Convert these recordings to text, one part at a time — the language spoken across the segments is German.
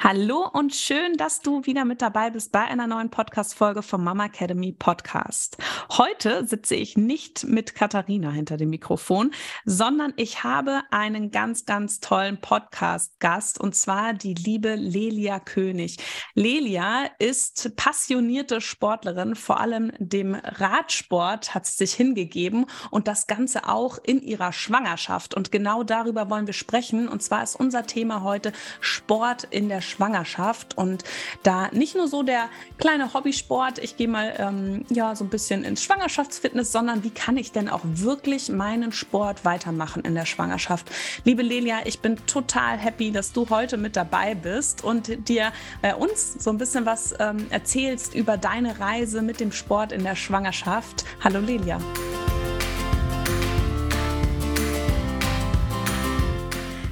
Hallo und schön, dass du wieder mit dabei bist bei einer neuen Podcast-Folge vom Mama Academy Podcast. Heute sitze ich nicht mit Katharina hinter dem Mikrofon, sondern ich habe einen ganz, ganz tollen Podcast-Gast und zwar die liebe Lelia König. Lelia ist passionierte Sportlerin, vor allem dem Radsport hat sie sich hingegeben und das Ganze auch in ihrer Schwangerschaft. Und genau darüber wollen wir sprechen. Und zwar ist unser Thema heute Sport in der Schwangerschaft und da nicht nur so der kleine Hobbysport, ich gehe mal ähm, ja so ein bisschen ins Schwangerschaftsfitness, sondern wie kann ich denn auch wirklich meinen Sport weitermachen in der Schwangerschaft? Liebe Lelia, ich bin total happy, dass du heute mit dabei bist und dir bei uns so ein bisschen was ähm, erzählst über deine Reise mit dem Sport in der Schwangerschaft. Hallo Lelia.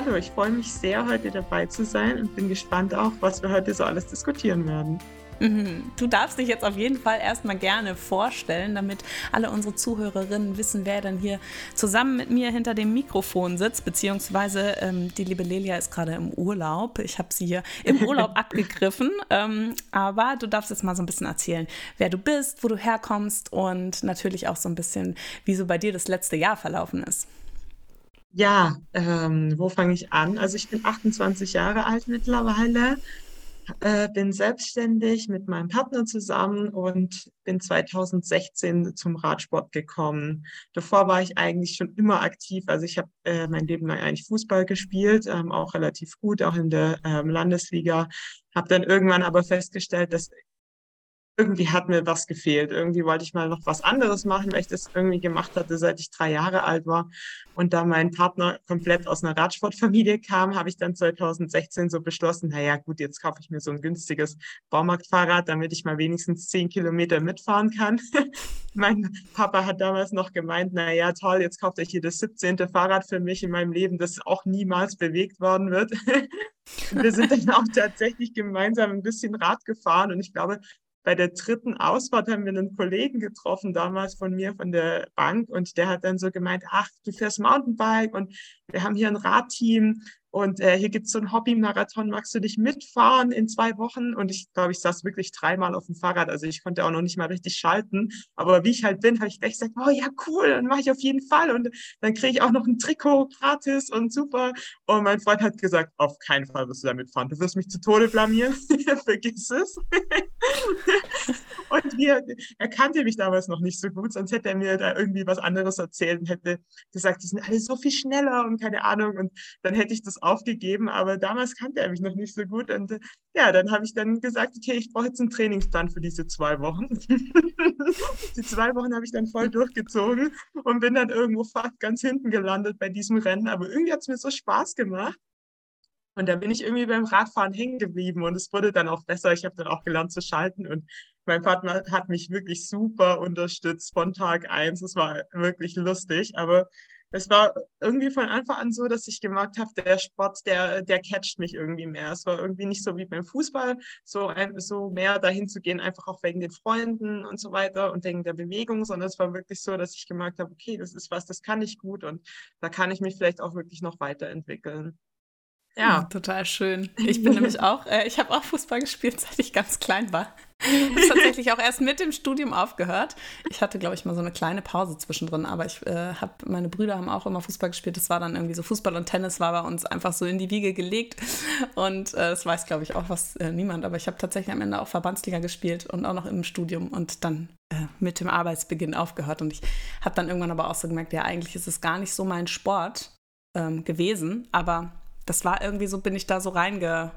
Hallo, ich freue mich sehr, heute dabei zu sein und bin gespannt auch, was wir heute so alles diskutieren werden. Mhm. Du darfst dich jetzt auf jeden Fall erstmal gerne vorstellen, damit alle unsere Zuhörerinnen wissen, wer dann hier zusammen mit mir hinter dem Mikrofon sitzt, beziehungsweise ähm, die liebe Lelia ist gerade im Urlaub. Ich habe sie hier im Urlaub abgegriffen, ähm, aber du darfst jetzt mal so ein bisschen erzählen, wer du bist, wo du herkommst und natürlich auch so ein bisschen, wie so bei dir das letzte Jahr verlaufen ist. Ja, ähm, wo fange ich an? Also ich bin 28 Jahre alt mittlerweile, äh, bin selbstständig mit meinem Partner zusammen und bin 2016 zum Radsport gekommen. Davor war ich eigentlich schon immer aktiv. Also ich habe äh, mein Leben lang eigentlich Fußball gespielt, ähm, auch relativ gut, auch in der ähm, Landesliga. Habe dann irgendwann aber festgestellt, dass irgendwie hat mir was gefehlt. Irgendwie wollte ich mal noch was anderes machen, weil ich das irgendwie gemacht hatte, seit ich drei Jahre alt war. Und da mein Partner komplett aus einer Radsportfamilie kam, habe ich dann 2016 so beschlossen, naja, gut, jetzt kaufe ich mir so ein günstiges Baumarktfahrrad, damit ich mal wenigstens zehn Kilometer mitfahren kann. mein Papa hat damals noch gemeint, naja, toll, jetzt kauft euch hier das 17. Fahrrad für mich in meinem Leben, das auch niemals bewegt worden wird. wir sind dann auch tatsächlich gemeinsam ein bisschen Rad gefahren und ich glaube, bei der dritten Ausfahrt haben wir einen Kollegen getroffen, damals von mir, von der Bank, und der hat dann so gemeint, ach, du fährst Mountainbike und wir haben hier ein Radteam und äh, hier gibt's so einen Hobby-Marathon, magst du dich mitfahren in zwei Wochen? Und ich glaube, ich saß wirklich dreimal auf dem Fahrrad, also ich konnte auch noch nicht mal richtig schalten. Aber wie ich halt bin, habe ich gleich gesagt, oh ja, cool, dann mache ich auf jeden Fall. Und dann kriege ich auch noch ein Trikot gratis und super. Und mein Freund hat gesagt, auf keinen Fall wirst du damit fahren. Du wirst mich zu Tode blamieren. Vergiss es. und wir, er kannte mich damals noch nicht so gut, sonst hätte er mir da irgendwie was anderes erzählt und hätte gesagt, die sind alle so viel schneller und keine Ahnung. Und dann hätte ich das aufgegeben, aber damals kannte er mich noch nicht so gut. Und äh, ja, dann habe ich dann gesagt, okay, ich brauche jetzt einen Trainingsplan für diese zwei Wochen. die zwei Wochen habe ich dann voll durchgezogen und bin dann irgendwo fast ganz hinten gelandet bei diesem Rennen. Aber irgendwie hat es mir so Spaß gemacht. Und da bin ich irgendwie beim Radfahren hängen geblieben und es wurde dann auch besser. Ich habe dann auch gelernt zu schalten und mein Partner hat mich wirklich super unterstützt von Tag eins. Es war wirklich lustig, aber es war irgendwie von Anfang an so, dass ich gemerkt habe, der Sport, der, der catcht mich irgendwie mehr. Es war irgendwie nicht so wie beim Fußball, so, so mehr dahin zu gehen, einfach auch wegen den Freunden und so weiter und wegen der Bewegung, sondern es war wirklich so, dass ich gemerkt habe, okay, das ist was, das kann ich gut und da kann ich mich vielleicht auch wirklich noch weiterentwickeln. Ja, total schön. Ich bin nämlich auch, äh, ich habe auch Fußball gespielt, seit ich ganz klein war. Ich habe tatsächlich auch erst mit dem Studium aufgehört. Ich hatte, glaube ich, mal so eine kleine Pause zwischendrin, aber ich äh, habe, meine Brüder haben auch immer Fußball gespielt. Das war dann irgendwie so Fußball und Tennis war bei uns einfach so in die Wiege gelegt. Und äh, das weiß, glaube ich, auch was äh, niemand. Aber ich habe tatsächlich am Ende auch Verbandsliga gespielt und auch noch im Studium und dann äh, mit dem Arbeitsbeginn aufgehört. Und ich habe dann irgendwann aber auch so gemerkt, ja, eigentlich ist es gar nicht so mein Sport ähm, gewesen, aber das war irgendwie so, bin ich da so reinge,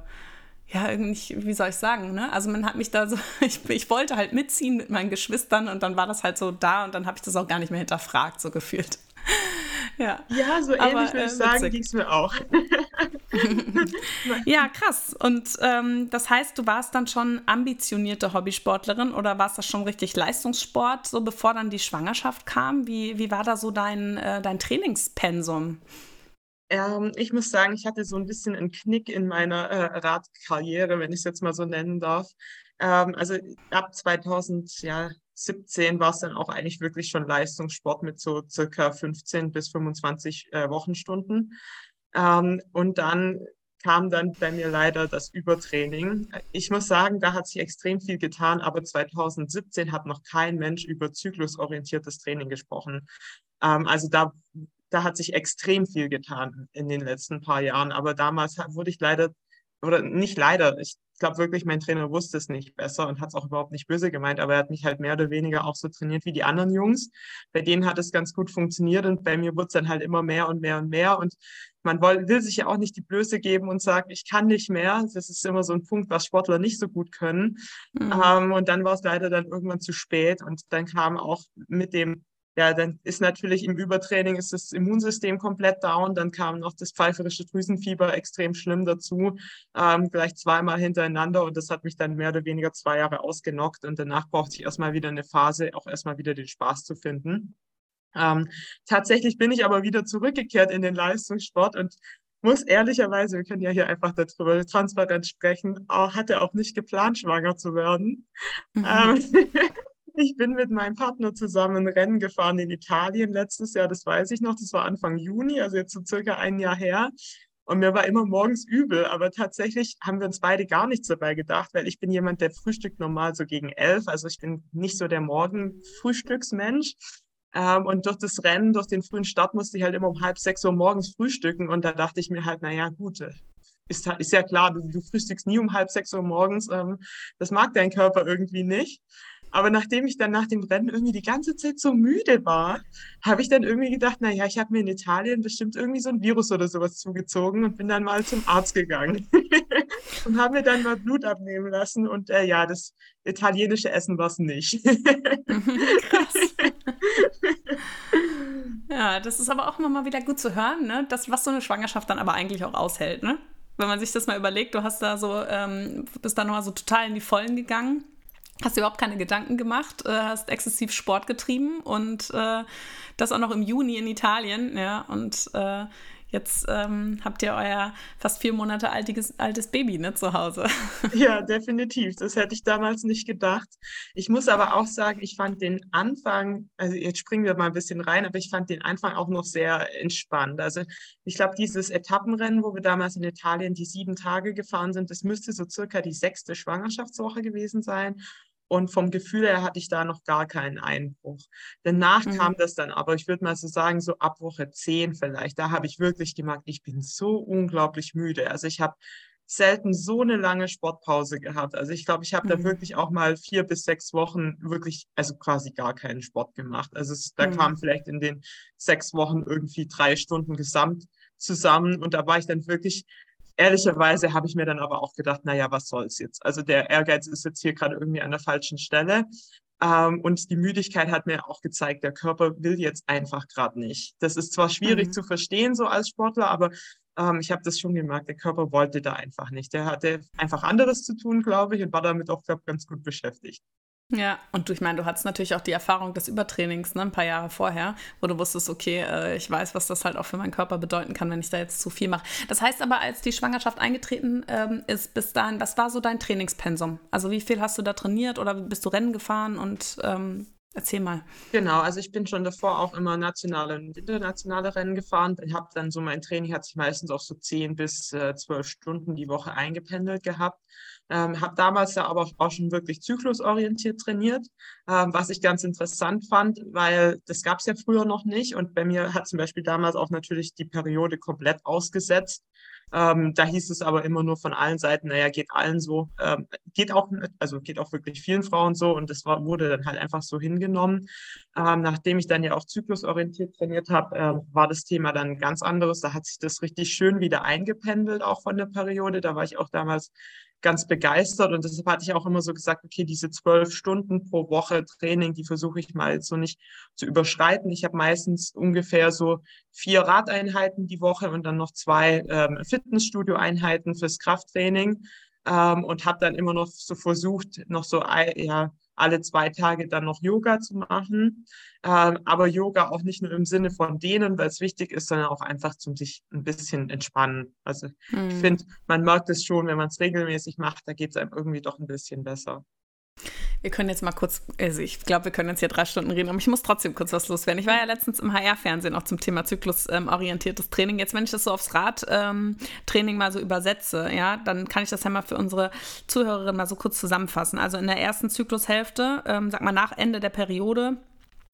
ja, irgendwie, wie soll ich sagen, ne? Also man hat mich da so, ich, ich wollte halt mitziehen mit meinen Geschwistern und dann war das halt so da und dann habe ich das auch gar nicht mehr hinterfragt, so gefühlt. ja. ja, so ähnlich Aber, würde ich äh, sagen, ging es mir auch. ja, krass. Und ähm, das heißt, du warst dann schon ambitionierte Hobbysportlerin oder warst das schon richtig Leistungssport, so bevor dann die Schwangerschaft kam? Wie, wie war da so dein, äh, dein Trainingspensum? Ähm, ich muss sagen, ich hatte so ein bisschen einen Knick in meiner äh, Radkarriere, wenn ich es jetzt mal so nennen darf. Ähm, also ab 2017 war es dann auch eigentlich wirklich schon Leistungssport mit so circa 15 bis 25 äh, Wochenstunden. Ähm, und dann kam dann bei mir leider das Übertraining. Ich muss sagen, da hat sich extrem viel getan, aber 2017 hat noch kein Mensch über zyklusorientiertes Training gesprochen. Ähm, also da da hat sich extrem viel getan in den letzten paar Jahren. Aber damals wurde ich leider, oder nicht leider, ich glaube wirklich, mein Trainer wusste es nicht besser und hat es auch überhaupt nicht böse gemeint, aber er hat mich halt mehr oder weniger auch so trainiert wie die anderen Jungs. Bei denen hat es ganz gut funktioniert und bei mir wurde es dann halt immer mehr und mehr und mehr. Und man will, sich ja auch nicht die Blöße geben und sagen, ich kann nicht mehr. Das ist immer so ein Punkt, was Sportler nicht so gut können. Mhm. Ähm, und dann war es leider dann irgendwann zu spät und dann kam auch mit dem ja, dann ist natürlich im Übertraining ist das Immunsystem komplett down. Dann kam noch das pfeiferische Drüsenfieber extrem schlimm dazu, ähm, gleich zweimal hintereinander. Und das hat mich dann mehr oder weniger zwei Jahre ausgenockt. Und danach brauchte ich erstmal wieder eine Phase, auch erstmal wieder den Spaß zu finden. Ähm, tatsächlich bin ich aber wieder zurückgekehrt in den Leistungssport und muss ehrlicherweise, wir können ja hier einfach darüber transparent sprechen, auch, hatte auch nicht geplant, schwanger zu werden. Mhm. Ähm, ich bin mit meinem Partner zusammen Rennen gefahren in Italien letztes Jahr, das weiß ich noch, das war Anfang Juni, also jetzt so circa ein Jahr her. Und mir war immer morgens übel, aber tatsächlich haben wir uns beide gar nichts dabei gedacht, weil ich bin jemand, der frühstückt normal so gegen elf. Also ich bin nicht so der Morgenfrühstücksmensch. Ähm, und durch das Rennen, durch den frühen Start musste ich halt immer um halb sechs Uhr morgens frühstücken. Und da dachte ich mir halt, naja, gut, äh, ist, ist ja klar, du, du frühstückst nie um halb sechs Uhr morgens. Ähm, das mag dein Körper irgendwie nicht. Aber nachdem ich dann nach dem Rennen irgendwie die ganze Zeit so müde war, habe ich dann irgendwie gedacht, naja, ich habe mir in Italien bestimmt irgendwie so ein Virus oder sowas zugezogen und bin dann mal zum Arzt gegangen und habe mir dann mal Blut abnehmen lassen. Und äh, ja, das italienische Essen war es nicht. Krass. ja, das ist aber auch immer mal wieder gut zu hören, ne? das, was so eine Schwangerschaft dann aber eigentlich auch aushält. Ne? Wenn man sich das mal überlegt, du hast da so, ähm, bist da nochmal so total in die Vollen gegangen hast dir überhaupt keine Gedanken gemacht, äh, hast exzessiv Sport getrieben und äh, das auch noch im Juni in Italien, ja, und äh, jetzt ähm, habt ihr euer fast vier Monate altiges, altes Baby ne, zu Hause. Ja, definitiv. Das hätte ich damals nicht gedacht. Ich muss aber auch sagen, ich fand den Anfang, also jetzt springen wir mal ein bisschen rein, aber ich fand den Anfang auch noch sehr entspannt. Also ich glaube, dieses Etappenrennen, wo wir damals in Italien die sieben Tage gefahren sind, das müsste so circa die sechste Schwangerschaftswoche gewesen sein. Und vom Gefühl her hatte ich da noch gar keinen Einbruch. Danach mhm. kam das dann aber, ich würde mal so sagen, so ab Woche 10 vielleicht. Da habe ich wirklich gemerkt, ich bin so unglaublich müde. Also ich habe selten so eine lange Sportpause gehabt. Also ich glaube, ich habe mhm. da wirklich auch mal vier bis sechs Wochen wirklich, also quasi gar keinen Sport gemacht. Also es, da mhm. kamen vielleicht in den sechs Wochen irgendwie drei Stunden gesamt zusammen und da war ich dann wirklich ehrlicherweise habe ich mir dann aber auch gedacht, naja, was soll's jetzt? Also der Ehrgeiz ist jetzt hier gerade irgendwie an der falschen Stelle. Ähm, und die Müdigkeit hat mir auch gezeigt, der Körper will jetzt einfach gerade nicht. Das ist zwar schwierig mhm. zu verstehen so als Sportler, aber ähm, ich habe das schon gemerkt, der Körper wollte da einfach nicht. Der hatte einfach anderes zu tun, glaube ich, und war damit auch, glaube ganz gut beschäftigt. Ja, und du, ich meine, du hattest natürlich auch die Erfahrung des Übertrainings, ne, ein paar Jahre vorher, wo du wusstest, okay, äh, ich weiß, was das halt auch für meinen Körper bedeuten kann, wenn ich da jetzt zu viel mache. Das heißt aber, als die Schwangerschaft eingetreten ähm, ist, bis dahin, was war so dein Trainingspensum? Also wie viel hast du da trainiert oder bist du Rennen gefahren und ähm, Erzähl mal. Genau, also ich bin schon davor auch immer nationale und internationale Rennen gefahren. Ich habe dann so mein Training hat sich meistens auf so zehn bis äh, zwölf Stunden die Woche eingependelt gehabt. Ähm, habe damals ja aber auch schon wirklich zyklusorientiert trainiert, ähm, was ich ganz interessant fand, weil das gab es ja früher noch nicht. Und bei mir hat zum Beispiel damals auch natürlich die Periode komplett ausgesetzt. Ähm, da hieß es aber immer nur von allen Seiten, naja, geht allen so, ähm, geht auch, also geht auch wirklich vielen Frauen so und das war, wurde dann halt einfach so hingenommen. Ähm, nachdem ich dann ja auch zyklusorientiert trainiert habe, äh, war das Thema dann ganz anderes. Da hat sich das richtig schön wieder eingependelt, auch von der Periode. Da war ich auch damals ganz begeistert und deshalb hatte ich auch immer so gesagt, okay, diese zwölf Stunden pro Woche Training, die versuche ich mal so nicht zu überschreiten. Ich habe meistens ungefähr so vier Radeinheiten die Woche und dann noch zwei ähm, Fitnessstudio-Einheiten fürs Krafttraining ähm, und habe dann immer noch so versucht, noch so ja, alle zwei Tage dann noch Yoga zu machen. Ähm, aber Yoga auch nicht nur im Sinne von denen, weil es wichtig ist, sondern auch einfach zum sich ein bisschen entspannen. Also mhm. ich finde, man merkt es schon, wenn man es regelmäßig macht, da geht es einem irgendwie doch ein bisschen besser. Wir können jetzt mal kurz, also ich glaube, wir können jetzt hier drei Stunden reden, aber ich muss trotzdem kurz was loswerden. Ich war ja letztens im HR-Fernsehen auch zum Thema zyklusorientiertes ähm, Training. Jetzt, wenn ich das so aufs Radtraining ähm, mal so übersetze, ja, dann kann ich das ja mal für unsere Zuhörerinnen mal so kurz zusammenfassen. Also in der ersten Zyklushälfte, ähm, sag mal nach Ende der Periode,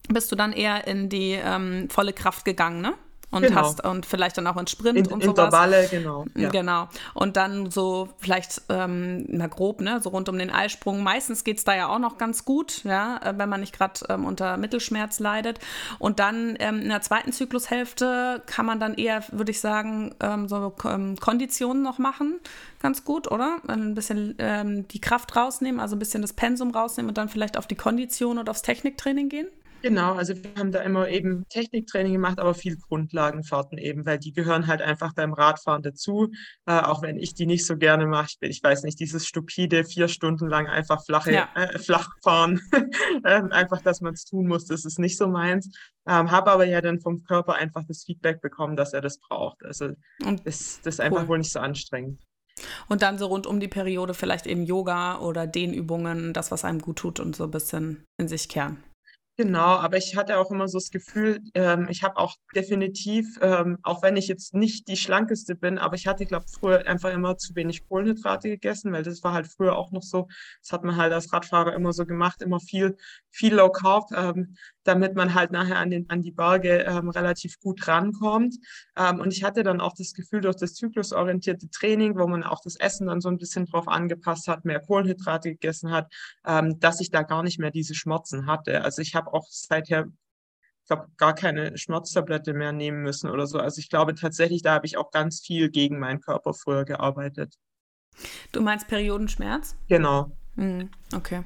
bist du dann eher in die ähm, volle Kraft gegangen, ne? Und genau. hast und vielleicht dann auch in Sprint in, und sowas. Intervalle, genau. Ja. Genau. Und dann so vielleicht, ähm, na grob, ne, so rund um den Eisprung. Meistens geht es da ja auch noch ganz gut, ja, äh, wenn man nicht gerade ähm, unter Mittelschmerz leidet. Und dann ähm, in der zweiten Zyklushälfte kann man dann eher, würde ich sagen, ähm, so ähm, Konditionen noch machen. Ganz gut, oder? Ein bisschen ähm, die Kraft rausnehmen, also ein bisschen das Pensum rausnehmen und dann vielleicht auf die Kondition und aufs Techniktraining gehen? Genau, also wir haben da immer eben Techniktraining gemacht, aber viel Grundlagenfahrten eben, weil die gehören halt einfach beim Radfahren dazu. Äh, auch wenn ich die nicht so gerne mache. Ich, ich, weiß nicht, dieses stupide vier Stunden lang einfach flache, ja. äh, flach fahren. ähm, einfach, dass man es tun muss, das ist nicht so meins. Ähm, Habe aber ja dann vom Körper einfach das Feedback bekommen, dass er das braucht. Also Und das, das ist einfach cool. wohl nicht so anstrengend. Und dann so rund um die Periode vielleicht eben Yoga oder Dehnübungen, das, was einem gut tut und so ein bisschen in sich kehren. Genau, aber ich hatte auch immer so das Gefühl, ähm, ich habe auch definitiv, ähm, auch wenn ich jetzt nicht die schlankeste bin, aber ich hatte, glaube ich, früher einfach immer zu wenig Kohlenhydrate gegessen, weil das war halt früher auch noch so, das hat man halt als Radfahrer immer so gemacht, immer viel, viel Low Carb, ähm, damit man halt nachher an, den, an die Berge ähm, relativ gut rankommt. Ähm, und ich hatte dann auch das Gefühl, durch das zyklusorientierte Training, wo man auch das Essen dann so ein bisschen drauf angepasst hat, mehr Kohlenhydrate gegessen hat, ähm, dass ich da gar nicht mehr diese Schmerzen hatte. Also ich habe auch seither, ich glaube, gar keine Schmerztablette mehr nehmen müssen oder so. Also ich glaube tatsächlich, da habe ich auch ganz viel gegen meinen Körper früher gearbeitet. Du meinst Periodenschmerz? Genau. Mhm, okay.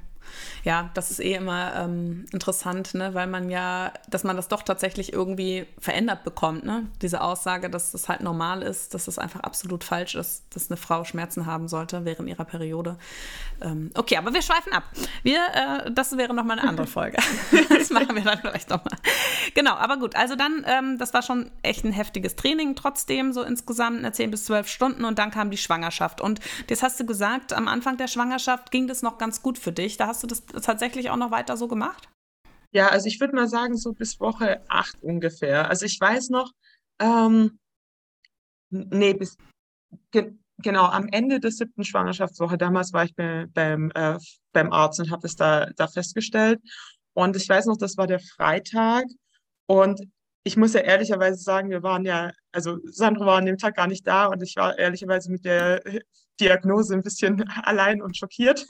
Ja, das ist eh immer ähm, interessant, ne? weil man ja, dass man das doch tatsächlich irgendwie verändert bekommt. Ne? Diese Aussage, dass das halt normal ist, dass es das einfach absolut falsch ist, dass eine Frau Schmerzen haben sollte während ihrer Periode. Ähm, okay, aber wir schweifen ab. Wir, äh, das wäre nochmal eine andere Folge. das machen wir dann vielleicht nochmal. Genau, aber gut, also dann, ähm, das war schon echt ein heftiges Training trotzdem, so insgesamt 10 bis 12 Stunden und dann kam die Schwangerschaft. Und jetzt hast du gesagt, am Anfang der Schwangerschaft ging das noch ganz gut für dich. Da hast du das tatsächlich auch noch weiter so gemacht? Ja, also ich würde mal sagen, so bis Woche 8 ungefähr. Also ich weiß noch, ähm, nee, bis, ge genau, am Ende der siebten Schwangerschaftswoche, damals war ich bei, beim, äh, beim Arzt und habe das da, da festgestellt. Und ich weiß noch, das war der Freitag. Und ich muss ja ehrlicherweise sagen, wir waren ja, also Sandro war an dem Tag gar nicht da und ich war ehrlicherweise mit der Diagnose ein bisschen allein und schockiert.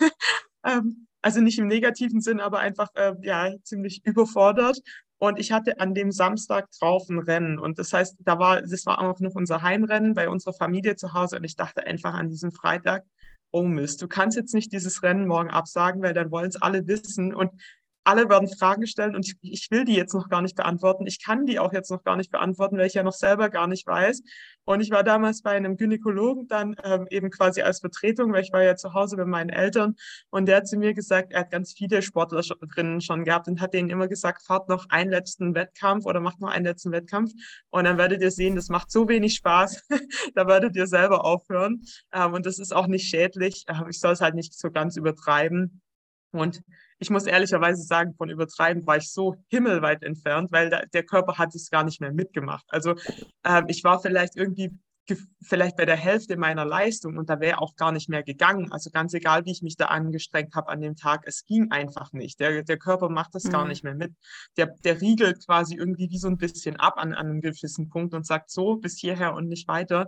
Ähm, also nicht im negativen Sinn, aber einfach äh, ja ziemlich überfordert. Und ich hatte an dem Samstag drauf ein Rennen. Und das heißt, da war, das war auch noch unser Heimrennen bei unserer Familie zu Hause. Und ich dachte einfach an diesem Freitag, oh Mist, du kannst jetzt nicht dieses Rennen morgen absagen, weil dann wollen es alle wissen. Und alle werden Fragen stellen und ich, ich, will die jetzt noch gar nicht beantworten. Ich kann die auch jetzt noch gar nicht beantworten, weil ich ja noch selber gar nicht weiß. Und ich war damals bei einem Gynäkologen dann ähm, eben quasi als Vertretung, weil ich war ja zu Hause bei meinen Eltern und der hat zu mir gesagt, er hat ganz viele Sportler drinnen schon gehabt und hat denen immer gesagt, fahrt noch einen letzten Wettkampf oder macht noch einen letzten Wettkampf und dann werdet ihr sehen, das macht so wenig Spaß, da werdet ihr selber aufhören ähm, und das ist auch nicht schädlich. Ähm, ich soll es halt nicht so ganz übertreiben. Und ich muss ehrlicherweise sagen, von übertreiben war ich so himmelweit entfernt, weil der, der Körper hat es gar nicht mehr mitgemacht. Also äh, ich war vielleicht irgendwie vielleicht bei der Hälfte meiner Leistung und da wäre auch gar nicht mehr gegangen. Also ganz egal, wie ich mich da angestrengt habe an dem Tag, es ging einfach nicht. Der, der Körper macht das mhm. gar nicht mehr mit. Der, der riegelt quasi irgendwie wie so ein bisschen ab an, an einem gewissen Punkt und sagt so bis hierher und nicht weiter.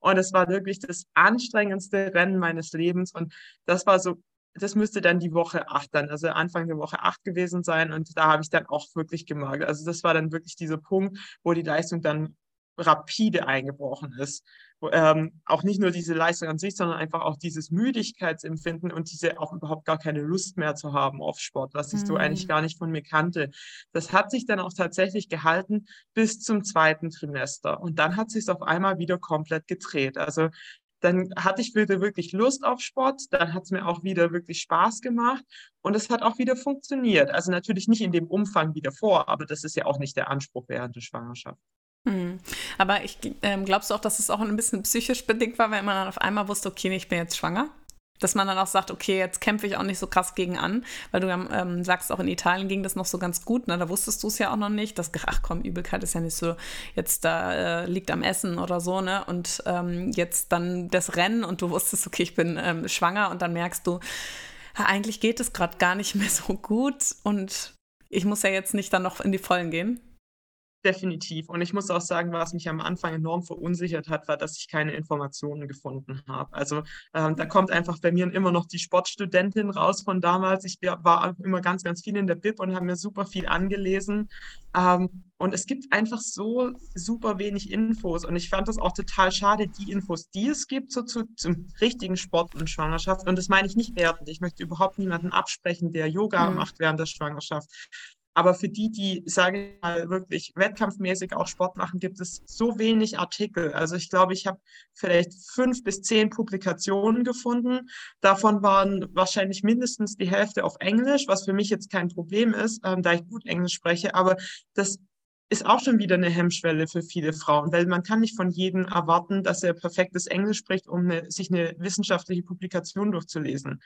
Und es war wirklich das anstrengendste Rennen meines Lebens. Und das war so das müsste dann die Woche acht dann, also Anfang der Woche acht gewesen sein. Und da habe ich dann auch wirklich gemerkt. Also das war dann wirklich dieser Punkt, wo die Leistung dann rapide eingebrochen ist. Ähm, auch nicht nur diese Leistung an sich, sondern einfach auch dieses Müdigkeitsempfinden und diese auch überhaupt gar keine Lust mehr zu haben auf Sport, was ich mhm. so eigentlich gar nicht von mir kannte. Das hat sich dann auch tatsächlich gehalten bis zum zweiten Trimester. Und dann hat sich auf einmal wieder komplett gedreht. Also dann hatte ich wieder wirklich Lust auf Sport, dann hat es mir auch wieder wirklich Spaß gemacht und es hat auch wieder funktioniert. Also natürlich nicht in dem Umfang wie davor, aber das ist ja auch nicht der Anspruch während der Schwangerschaft. Hm. Aber ich ähm, glaubst du auch, dass es auch ein bisschen psychisch bedingt war, weil man dann auf einmal wusste, okay, ich bin jetzt schwanger? Dass man dann auch sagt, okay, jetzt kämpfe ich auch nicht so krass gegen an, weil du ähm, sagst, auch in Italien ging das noch so ganz gut, ne? da wusstest du es ja auch noch nicht, dass, ach komm, Übelkeit ist ja nicht so, jetzt da äh, liegt am Essen oder so, ne, und ähm, jetzt dann das Rennen und du wusstest, okay, ich bin ähm, schwanger und dann merkst du, eigentlich geht es gerade gar nicht mehr so gut und ich muss ja jetzt nicht dann noch in die Vollen gehen. Definitiv. Und ich muss auch sagen, was mich am Anfang enorm verunsichert hat, war, dass ich keine Informationen gefunden habe. Also ähm, da kommt einfach bei mir immer noch die Sportstudentin raus von damals. Ich war immer ganz, ganz viel in der Bib und habe mir super viel angelesen. Ähm, und es gibt einfach so super wenig Infos. Und ich fand das auch total schade, die Infos, die es gibt, so zu, zum richtigen Sport und Schwangerschaft. Und das meine ich nicht wertend. Ich möchte überhaupt niemanden absprechen, der Yoga mhm. macht während der Schwangerschaft. Aber für die, die, sage ich mal, wirklich wettkampfmäßig auch Sport machen, gibt es so wenig Artikel. Also ich glaube, ich habe vielleicht fünf bis zehn Publikationen gefunden. Davon waren wahrscheinlich mindestens die Hälfte auf Englisch, was für mich jetzt kein Problem ist, ähm, da ich gut Englisch spreche. Aber das ist auch schon wieder eine Hemmschwelle für viele Frauen, weil man kann nicht von jedem erwarten, dass er perfektes Englisch spricht, um eine, sich eine wissenschaftliche Publikation durchzulesen.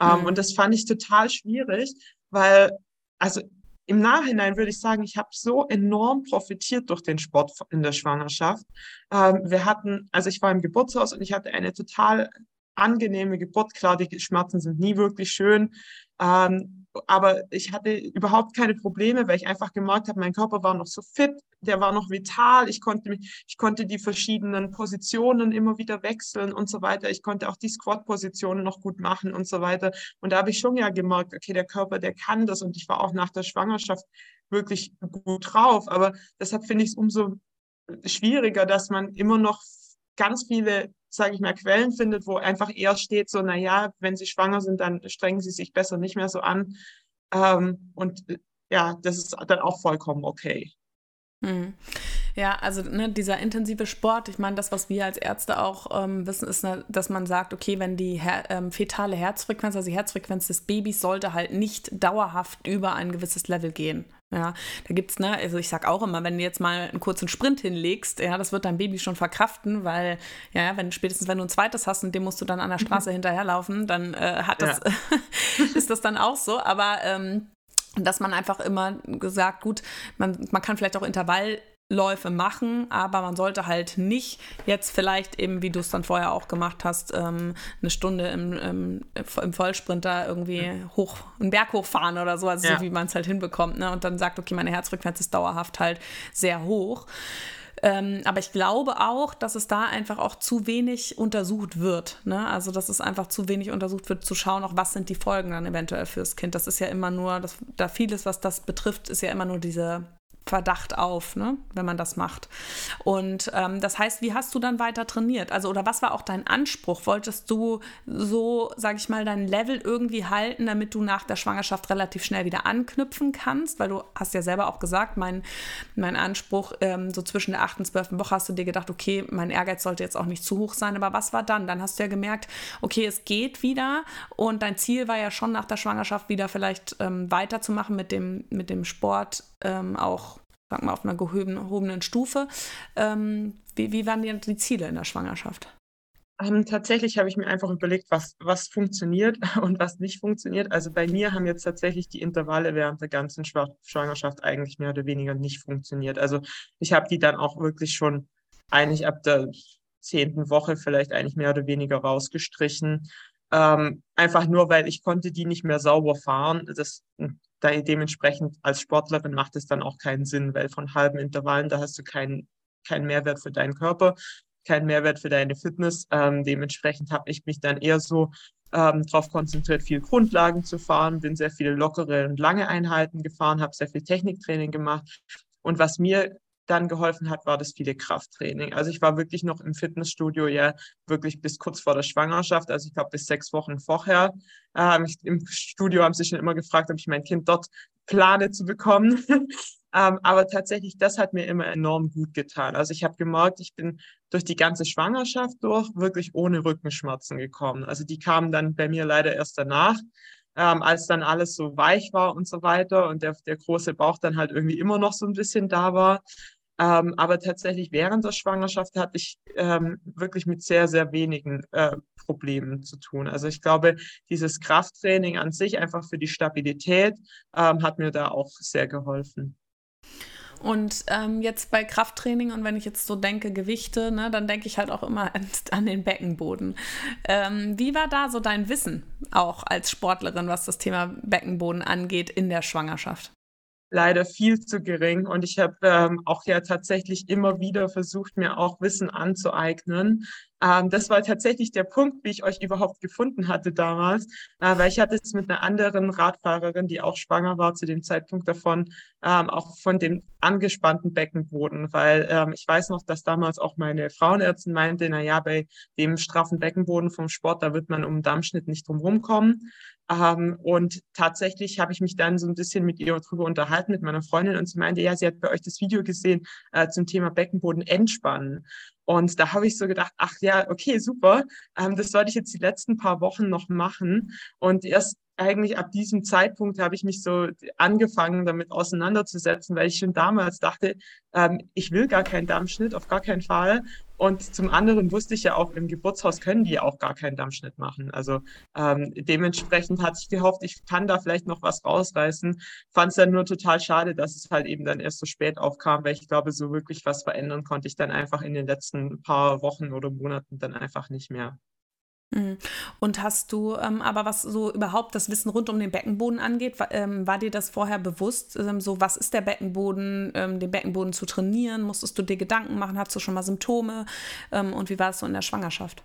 Ähm, mhm. und das fand ich total schwierig, weil also im Nachhinein würde ich sagen, ich habe so enorm profitiert durch den Sport in der Schwangerschaft. Ähm, wir hatten, also ich war im Geburtshaus und ich hatte eine total angenehme Geburt. Klar, die Schmerzen sind nie wirklich schön. Ähm, aber ich hatte überhaupt keine Probleme, weil ich einfach gemerkt habe, mein Körper war noch so fit, der war noch vital, ich konnte mich, ich konnte die verschiedenen Positionen immer wieder wechseln und so weiter. Ich konnte auch die Squat-Positionen noch gut machen und so weiter. Und da habe ich schon ja gemerkt, okay, der Körper, der kann das und ich war auch nach der Schwangerschaft wirklich gut drauf. Aber deshalb finde ich es umso schwieriger, dass man immer noch ganz viele sage ich mal, Quellen findet, wo einfach eher steht, so, na ja, wenn sie schwanger sind, dann strengen sie sich besser nicht mehr so an. Ähm, und äh, ja, das ist dann auch vollkommen okay. Hm. Ja, also ne, dieser intensive Sport, ich meine, das, was wir als Ärzte auch ähm, wissen, ist, ne, dass man sagt, okay, wenn die her ähm, fetale Herzfrequenz, also die Herzfrequenz des Babys, sollte halt nicht dauerhaft über ein gewisses Level gehen. Ja, da gibt's, ne, also ich sag auch immer, wenn du jetzt mal einen kurzen Sprint hinlegst, ja, das wird dein Baby schon verkraften, weil, ja, wenn spätestens wenn du ein zweites hast und dem musst du dann an der Straße hinterherlaufen, dann äh, hat das, ja. ist das dann auch so. Aber ähm, dass man einfach immer gesagt, gut, man, man kann vielleicht auch Intervall Läufe machen, aber man sollte halt nicht jetzt vielleicht eben, wie du es dann vorher auch gemacht hast, ähm, eine Stunde im, im, im Vollsprinter irgendwie hoch, einen Berg hochfahren oder so, also ja. so wie man es halt hinbekommt, ne? Und dann sagt, okay, meine Herzfrequenz ist dauerhaft halt sehr hoch. Ähm, aber ich glaube auch, dass es da einfach auch zu wenig untersucht wird. Ne? Also, dass es einfach zu wenig untersucht wird, zu schauen, auch was sind die Folgen dann eventuell fürs Kind. Das ist ja immer nur, das, da vieles, was das betrifft, ist ja immer nur diese Verdacht auf, ne, wenn man das macht. Und ähm, das heißt, wie hast du dann weiter trainiert? Also, oder was war auch dein Anspruch? Wolltest du so, sage ich mal, dein Level irgendwie halten, damit du nach der Schwangerschaft relativ schnell wieder anknüpfen kannst? Weil du hast ja selber auch gesagt, mein, mein Anspruch, ähm, so zwischen der 8. und 12. Woche hast du dir gedacht, okay, mein Ehrgeiz sollte jetzt auch nicht zu hoch sein. Aber was war dann? Dann hast du ja gemerkt, okay, es geht wieder. Und dein Ziel war ja schon nach der Schwangerschaft wieder vielleicht ähm, weiterzumachen mit dem, mit dem Sport, ähm, auch sag mal, auf einer gehobenen Stufe. Ähm, wie, wie waren die, die Ziele in der Schwangerschaft? Ähm, tatsächlich habe ich mir einfach überlegt, was, was funktioniert und was nicht funktioniert. Also bei mir haben jetzt tatsächlich die Intervalle während der ganzen Schwangerschaft eigentlich mehr oder weniger nicht funktioniert. Also ich habe die dann auch wirklich schon eigentlich ab der zehnten Woche vielleicht eigentlich mehr oder weniger rausgestrichen. Ähm, einfach nur, weil ich konnte die nicht mehr sauber fahren. Das da dementsprechend als Sportlerin macht es dann auch keinen Sinn, weil von halben Intervallen, da hast du keinen keinen Mehrwert für deinen Körper. kein Mehrwert für deine Fitness. Ähm, dementsprechend habe ich mich dann eher so ähm, darauf konzentriert, viel Grundlagen zu fahren, bin sehr viele lockere und lange Einheiten gefahren, habe sehr viel Techniktraining gemacht. Und was mir dann geholfen hat, war das viele Krafttraining. Also ich war wirklich noch im Fitnessstudio ja wirklich bis kurz vor der Schwangerschaft, also ich glaube bis sechs Wochen vorher. Ähm, ich, Im Studio haben sie schon immer gefragt, ob ich mein Kind dort plane zu bekommen. ähm, aber tatsächlich, das hat mir immer enorm gut getan. Also ich habe gemerkt, ich bin durch die ganze Schwangerschaft durch wirklich ohne Rückenschmerzen gekommen. Also die kamen dann bei mir leider erst danach. Ähm, als dann alles so weich war und so weiter und der, der große Bauch dann halt irgendwie immer noch so ein bisschen da war. Ähm, aber tatsächlich während der Schwangerschaft hatte ich ähm, wirklich mit sehr, sehr wenigen äh, Problemen zu tun. Also ich glaube, dieses Krafttraining an sich einfach für die Stabilität ähm, hat mir da auch sehr geholfen. Und ähm, jetzt bei Krafttraining und wenn ich jetzt so denke, Gewichte, ne, dann denke ich halt auch immer an, an den Beckenboden. Ähm, wie war da so dein Wissen auch als Sportlerin, was das Thema Beckenboden angeht in der Schwangerschaft? Leider viel zu gering. Und ich habe ähm, auch ja tatsächlich immer wieder versucht, mir auch Wissen anzueignen. Ähm, das war tatsächlich der Punkt, wie ich euch überhaupt gefunden hatte damals, äh, weil ich hatte es mit einer anderen Radfahrerin, die auch schwanger war zu dem Zeitpunkt davon, ähm, auch von dem angespannten Beckenboden, weil ähm, ich weiß noch, dass damals auch meine Frauenärztin meinte, na ja, bei dem straffen Beckenboden vom Sport, da wird man um Dammschnitt nicht drum rumkommen. Ähm, und tatsächlich habe ich mich dann so ein bisschen mit ihr darüber unterhalten, mit meiner Freundin, und sie meinte, ja, sie hat bei euch das Video gesehen äh, zum Thema Beckenboden entspannen. Und da habe ich so gedacht, ach ja, okay, super. Ähm, das sollte ich jetzt die letzten paar Wochen noch machen. Und erst eigentlich ab diesem Zeitpunkt habe ich mich so angefangen, damit auseinanderzusetzen, weil ich schon damals dachte, ähm, ich will gar keinen Dammschnitt, auf gar keinen Fall. Und zum anderen wusste ich ja auch, im Geburtshaus können die auch gar keinen Dammschnitt machen. Also ähm, dementsprechend hatte ich gehofft, ich kann da vielleicht noch was rausreißen. Fand es dann nur total schade, dass es halt eben dann erst so spät aufkam, weil ich glaube, so wirklich was verändern konnte ich dann einfach in den letzten paar Wochen oder Monaten dann einfach nicht mehr. Mhm. Und hast du ähm, aber was so überhaupt das Wissen rund um den Beckenboden angeht, war, ähm, war dir das vorher bewusst? Ähm, so, was ist der Beckenboden, ähm, den Beckenboden zu trainieren? Musstest du dir Gedanken machen? Hattest du schon mal Symptome? Ähm, und wie war es so in der Schwangerschaft?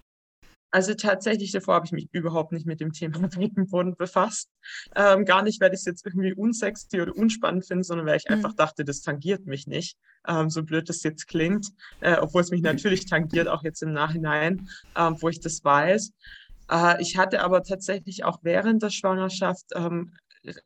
Also tatsächlich davor habe ich mich überhaupt nicht mit dem Thema Beckenboden befasst. Ähm, gar nicht, weil ich es jetzt irgendwie unsexy oder unspannend finde, sondern weil ich mhm. einfach dachte, das tangiert mich nicht. Ähm, so blöd das jetzt klingt, äh, obwohl es mich natürlich tangiert, auch jetzt im Nachhinein, ähm, wo ich das weiß. Äh, ich hatte aber tatsächlich auch während der Schwangerschaft ähm,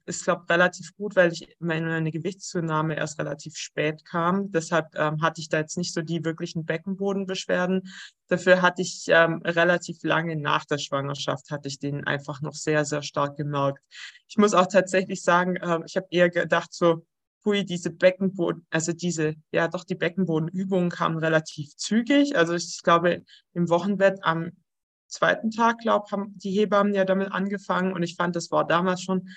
ist, glaube ich, relativ gut, weil ich meine, Gewichtszunahme erst relativ spät kam. Deshalb ähm, hatte ich da jetzt nicht so die wirklichen Beckenbodenbeschwerden. Dafür hatte ich ähm, relativ lange nach der Schwangerschaft, hatte ich den einfach noch sehr, sehr stark gemerkt. Ich muss auch tatsächlich sagen, äh, ich habe eher gedacht, so, hui, diese Beckenboden, also diese, ja doch, die Beckenbodenübungen kamen relativ zügig. Also ich glaube, im Wochenbett am zweiten Tag, glaube haben die Hebammen ja damit angefangen und ich fand, das war damals schon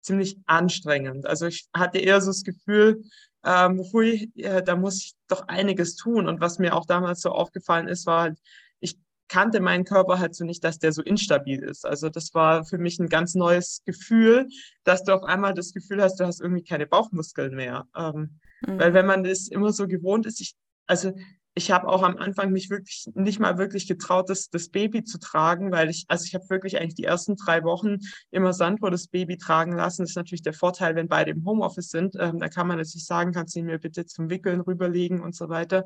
ziemlich anstrengend. Also ich hatte eher so das Gefühl, ähm, hui, äh, da muss ich doch einiges tun. Und was mir auch damals so aufgefallen ist, war halt, ich kannte meinen Körper halt so nicht, dass der so instabil ist. Also das war für mich ein ganz neues Gefühl, dass du auf einmal das Gefühl hast, du hast irgendwie keine Bauchmuskeln mehr. Ähm, mhm. Weil wenn man das immer so gewohnt ist, ich, also ich habe auch am Anfang mich wirklich nicht mal wirklich getraut, das, das Baby zu tragen, weil ich, also ich habe wirklich eigentlich die ersten drei Wochen immer Sandro das Baby tragen lassen. Das ist natürlich der Vorteil, wenn beide im Homeoffice sind. Ähm, da kann man natürlich sagen, kannst du ihn mir bitte zum Wickeln rüberlegen und so weiter.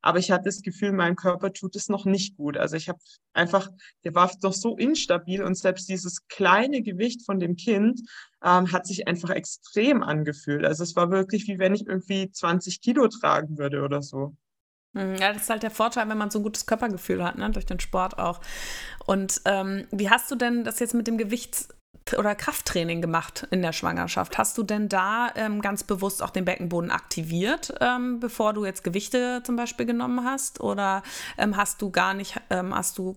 Aber ich hatte das Gefühl, mein Körper tut es noch nicht gut. Also ich habe einfach, der war doch so instabil und selbst dieses kleine Gewicht von dem Kind ähm, hat sich einfach extrem angefühlt. Also es war wirklich wie wenn ich irgendwie 20 Kilo tragen würde oder so. Hm, ja, das ist halt der Vorteil, wenn man so ein gutes Körpergefühl hat, ne? durch den Sport auch. Und ähm, wie hast du denn das jetzt mit dem Gewichts- oder Krafttraining gemacht in der Schwangerschaft? Hast du denn da ähm, ganz bewusst auch den Beckenboden aktiviert, ähm, bevor du jetzt Gewichte zum Beispiel genommen hast? Oder ähm, hast du gar nicht, ähm, hast du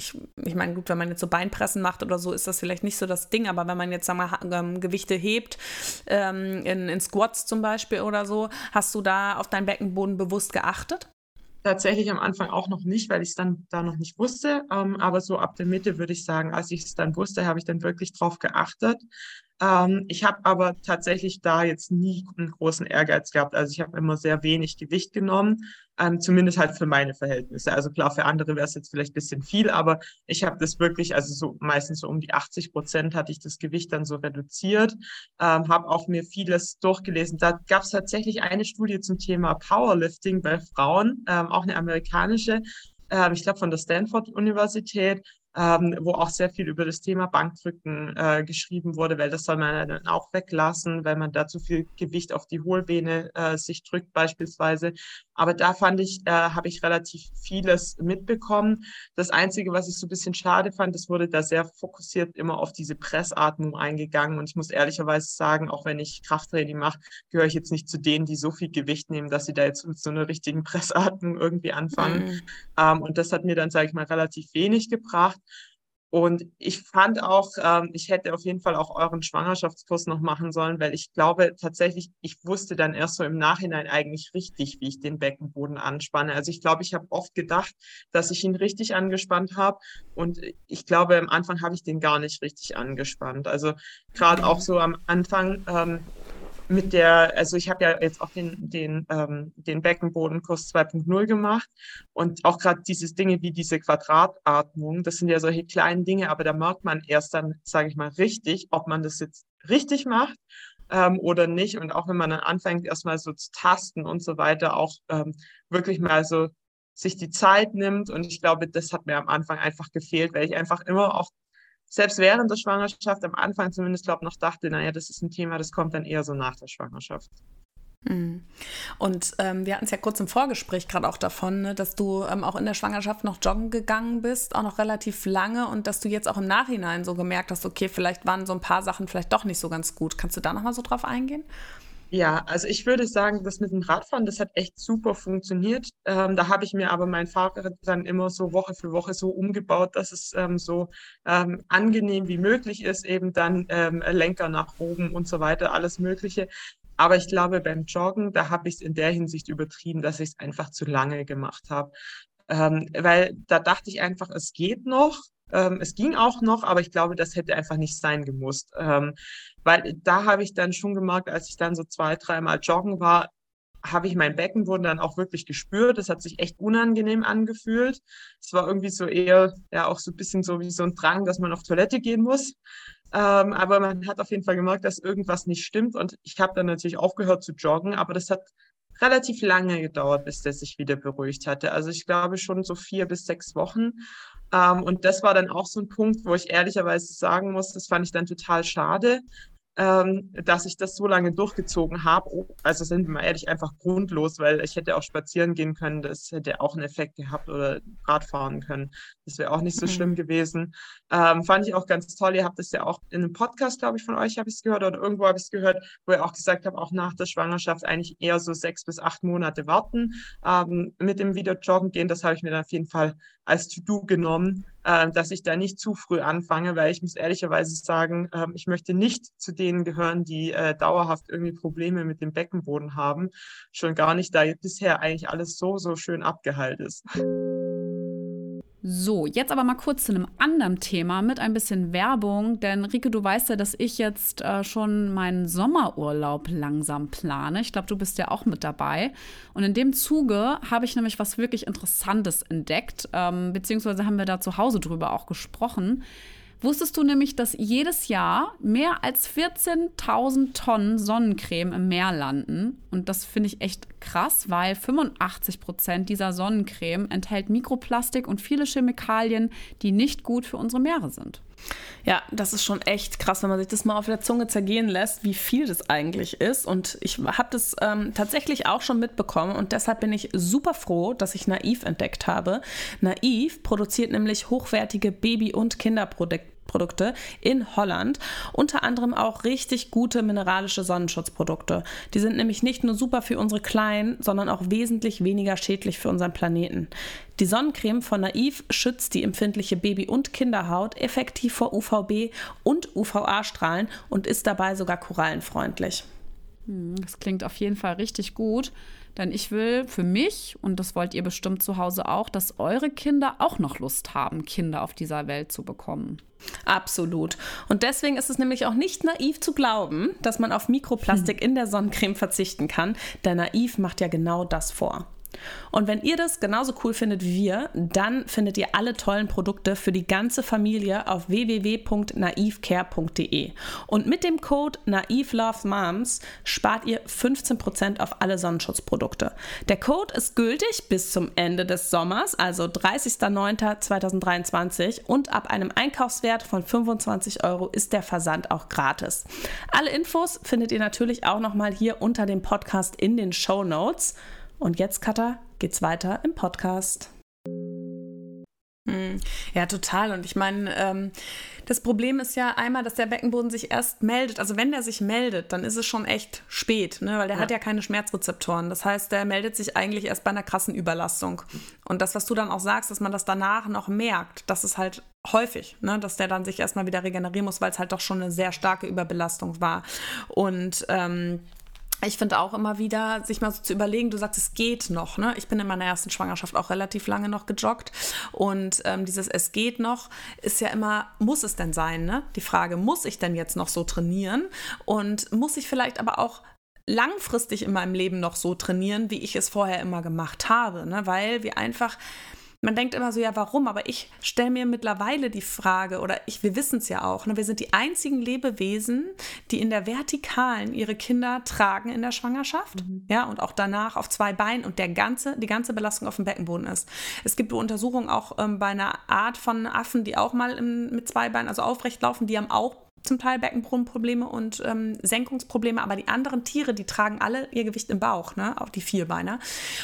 ich, ich meine, gut, wenn man jetzt so Beinpressen macht oder so, ist das vielleicht nicht so das Ding, aber wenn man jetzt, sagen wir, ähm, Gewichte hebt, ähm, in, in Squats zum Beispiel oder so, hast du da auf deinen Beckenboden bewusst geachtet? Tatsächlich am Anfang auch noch nicht, weil ich es dann da noch nicht wusste. Ähm, aber so ab der Mitte würde ich sagen, als ich es dann wusste, habe ich dann wirklich drauf geachtet. Ähm, ich habe aber tatsächlich da jetzt nie einen großen Ehrgeiz gehabt. Also ich habe immer sehr wenig Gewicht genommen, ähm, zumindest halt für meine Verhältnisse. Also klar, für andere wäre es jetzt vielleicht ein bisschen viel, aber ich habe das wirklich, also so meistens so um die 80 Prozent hatte ich das Gewicht dann so reduziert, ähm, habe auch mir vieles durchgelesen. Da gab es tatsächlich eine Studie zum Thema Powerlifting bei Frauen, ähm, auch eine amerikanische, ähm, ich glaube von der Stanford Universität ähm, wo auch sehr viel über das Thema Bankdrücken äh, geschrieben wurde, weil das soll man dann auch weglassen, weil man da zu viel Gewicht auf die Hohlvene äh, sich drückt beispielsweise. Aber da fand ich, äh, habe ich relativ vieles mitbekommen. Das Einzige, was ich so ein bisschen schade fand, es wurde da sehr fokussiert immer auf diese Pressatmung eingegangen. Und ich muss ehrlicherweise sagen, auch wenn ich Krafttraining mache, gehöre ich jetzt nicht zu denen, die so viel Gewicht nehmen, dass sie da jetzt mit so einer richtigen Pressatmung irgendwie anfangen. Mhm. Ähm, und das hat mir dann, sage ich mal, relativ wenig gebracht. Und ich fand auch, ähm, ich hätte auf jeden Fall auch euren Schwangerschaftskurs noch machen sollen, weil ich glaube tatsächlich, ich wusste dann erst so im Nachhinein eigentlich richtig, wie ich den Beckenboden anspanne. Also ich glaube, ich habe oft gedacht, dass ich ihn richtig angespannt habe. Und ich glaube, am Anfang habe ich den gar nicht richtig angespannt. Also gerade auch so am Anfang, ähm, mit der, also ich habe ja jetzt auch den, den, ähm, den Beckenbodenkurs 2.0 gemacht und auch gerade diese Dinge wie diese Quadratatmung, das sind ja solche kleinen Dinge, aber da merkt man erst dann, sage ich mal, richtig, ob man das jetzt richtig macht ähm, oder nicht. Und auch wenn man dann anfängt, erstmal so zu tasten und so weiter, auch ähm, wirklich mal so sich die Zeit nimmt. Und ich glaube, das hat mir am Anfang einfach gefehlt, weil ich einfach immer auch selbst während der Schwangerschaft am Anfang zumindest, glaube noch dachte, naja, das ist ein Thema, das kommt dann eher so nach der Schwangerschaft. Mhm. Und ähm, wir hatten es ja kurz im Vorgespräch gerade auch davon, ne, dass du ähm, auch in der Schwangerschaft noch joggen gegangen bist, auch noch relativ lange und dass du jetzt auch im Nachhinein so gemerkt hast, okay, vielleicht waren so ein paar Sachen vielleicht doch nicht so ganz gut. Kannst du da nochmal so drauf eingehen? Ja, also ich würde sagen, das mit dem Radfahren, das hat echt super funktioniert. Ähm, da habe ich mir aber mein Fahrrad dann immer so Woche für Woche so umgebaut, dass es ähm, so ähm, angenehm wie möglich ist, eben dann ähm, Lenker nach oben und so weiter, alles Mögliche. Aber ich glaube, beim Joggen, da habe ich es in der Hinsicht übertrieben, dass ich es einfach zu lange gemacht habe. Ähm, weil da dachte ich einfach, es geht noch. Ähm, es ging auch noch, aber ich glaube, das hätte einfach nicht sein gemusst. Weil da habe ich dann schon gemerkt, als ich dann so zwei, dreimal joggen war, habe ich mein Beckenboden dann auch wirklich gespürt. Das hat sich echt unangenehm angefühlt. Es war irgendwie so eher, ja, auch so ein bisschen so wie so ein Drang, dass man auf Toilette gehen muss. Ähm, aber man hat auf jeden Fall gemerkt, dass irgendwas nicht stimmt. Und ich habe dann natürlich aufgehört zu joggen, aber das hat relativ lange gedauert, bis der sich wieder beruhigt hatte. Also ich glaube schon so vier bis sechs Wochen. Ähm, und das war dann auch so ein Punkt, wo ich ehrlicherweise sagen muss, das fand ich dann total schade, ähm, dass ich das so lange durchgezogen habe. Oh, also sind wir mal ehrlich einfach grundlos, weil ich hätte auch spazieren gehen können, das hätte auch einen Effekt gehabt oder Rad fahren können. Das wäre auch nicht so mhm. schlimm gewesen. Ähm, fand ich auch ganz toll. Ihr habt es ja auch in einem Podcast, glaube ich, von euch habe ich es gehört oder irgendwo habe ich es gehört, wo ihr auch gesagt habt, auch nach der Schwangerschaft eigentlich eher so sechs bis acht Monate warten ähm, mit dem wieder joggen gehen. Das habe ich mir dann auf jeden Fall als To-Do genommen, äh, dass ich da nicht zu früh anfange, weil ich muss ehrlicherweise sagen, äh, ich möchte nicht zu denen gehören, die äh, dauerhaft irgendwie Probleme mit dem Beckenboden haben. Schon gar nicht, da bisher eigentlich alles so, so schön abgeheilt ist. So, jetzt aber mal kurz zu einem anderen Thema mit ein bisschen Werbung, denn Rike, du weißt ja, dass ich jetzt äh, schon meinen Sommerurlaub langsam plane. Ich glaube, du bist ja auch mit dabei. Und in dem Zuge habe ich nämlich was wirklich Interessantes entdeckt, ähm, beziehungsweise haben wir da zu Hause drüber auch gesprochen. Wusstest du nämlich, dass jedes Jahr mehr als 14.000 Tonnen Sonnencreme im Meer landen? Und das finde ich echt krass, weil 85 Prozent dieser Sonnencreme enthält Mikroplastik und viele Chemikalien, die nicht gut für unsere Meere sind. Ja, das ist schon echt krass, wenn man sich das mal auf der Zunge zergehen lässt, wie viel das eigentlich ist. Und ich habe das ähm, tatsächlich auch schon mitbekommen und deshalb bin ich super froh, dass ich Naiv entdeckt habe. Naiv produziert nämlich hochwertige Baby- und Kinderprodukte Produkte in Holland. Unter anderem auch richtig gute mineralische Sonnenschutzprodukte. Die sind nämlich nicht nur super für unsere Kleinen, sondern auch wesentlich weniger schädlich für unseren Planeten. Die Sonnencreme von Naiv schützt die empfindliche Baby- und Kinderhaut effektiv vor UVB und UVA-Strahlen und ist dabei sogar korallenfreundlich. Hm, das klingt auf jeden Fall richtig gut. Denn ich will für mich, und das wollt ihr bestimmt zu Hause auch, dass eure Kinder auch noch Lust haben, Kinder auf dieser Welt zu bekommen. Absolut. Und deswegen ist es nämlich auch nicht naiv zu glauben, dass man auf Mikroplastik hm. in der Sonnencreme verzichten kann. Denn naiv macht ja genau das vor. Und wenn ihr das genauso cool findet wie wir, dann findet ihr alle tollen Produkte für die ganze Familie auf www.naivcare.de. Und mit dem Code NaivLoveMoms spart ihr 15% auf alle Sonnenschutzprodukte. Der Code ist gültig bis zum Ende des Sommers, also 30.09.2023 und ab einem Einkaufswert von 25 Euro ist der Versand auch gratis. Alle Infos findet ihr natürlich auch nochmal hier unter dem Podcast in den Show Notes. Und jetzt, Katha, geht's weiter im Podcast. Hm. Ja, total. Und ich meine, ähm, das Problem ist ja einmal, dass der Beckenboden sich erst meldet. Also wenn der sich meldet, dann ist es schon echt spät, ne? weil der ja. hat ja keine Schmerzrezeptoren. Das heißt, der meldet sich eigentlich erst bei einer krassen Überlastung. Und das, was du dann auch sagst, dass man das danach noch merkt, das ist halt häufig, ne? dass der dann sich erstmal wieder regenerieren muss, weil es halt doch schon eine sehr starke Überbelastung war. Und ähm, ich finde auch immer wieder, sich mal so zu überlegen, du sagst, es geht noch. Ne? Ich bin in meiner ersten Schwangerschaft auch relativ lange noch gejoggt. Und ähm, dieses Es geht noch ist ja immer, muss es denn sein? Ne? Die Frage, muss ich denn jetzt noch so trainieren? Und muss ich vielleicht aber auch langfristig in meinem Leben noch so trainieren, wie ich es vorher immer gemacht habe? Ne? Weil wir einfach man denkt immer so, ja, warum? Aber ich stelle mir mittlerweile die Frage, oder ich, wir wissen es ja auch, ne, wir sind die einzigen Lebewesen, die in der Vertikalen ihre Kinder tragen in der Schwangerschaft, mhm. ja, und auch danach auf zwei Beinen und der ganze, die ganze Belastung auf dem Beckenboden ist. Es gibt Untersuchungen auch ähm, bei einer Art von Affen, die auch mal im, mit zwei Beinen, also aufrecht laufen, die haben auch zum Teil Beckenbodenprobleme und ähm, Senkungsprobleme, aber die anderen Tiere, die tragen alle ihr Gewicht im Bauch, ne, auch die Vierbeiner.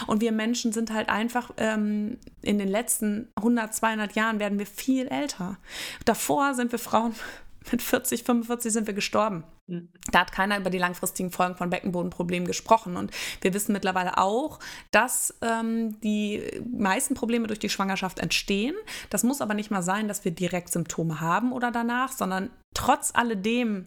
Und wir Menschen sind halt einfach ähm, in den letzten 100, 200 Jahren werden wir viel älter. Davor sind wir Frauen mit 40, 45 sind wir gestorben. Mhm. Da hat keiner über die langfristigen Folgen von Beckenbodenproblemen gesprochen. Und wir wissen mittlerweile auch, dass ähm, die meisten Probleme durch die Schwangerschaft entstehen. Das muss aber nicht mal sein, dass wir direkt Symptome haben oder danach, sondern trotz alledem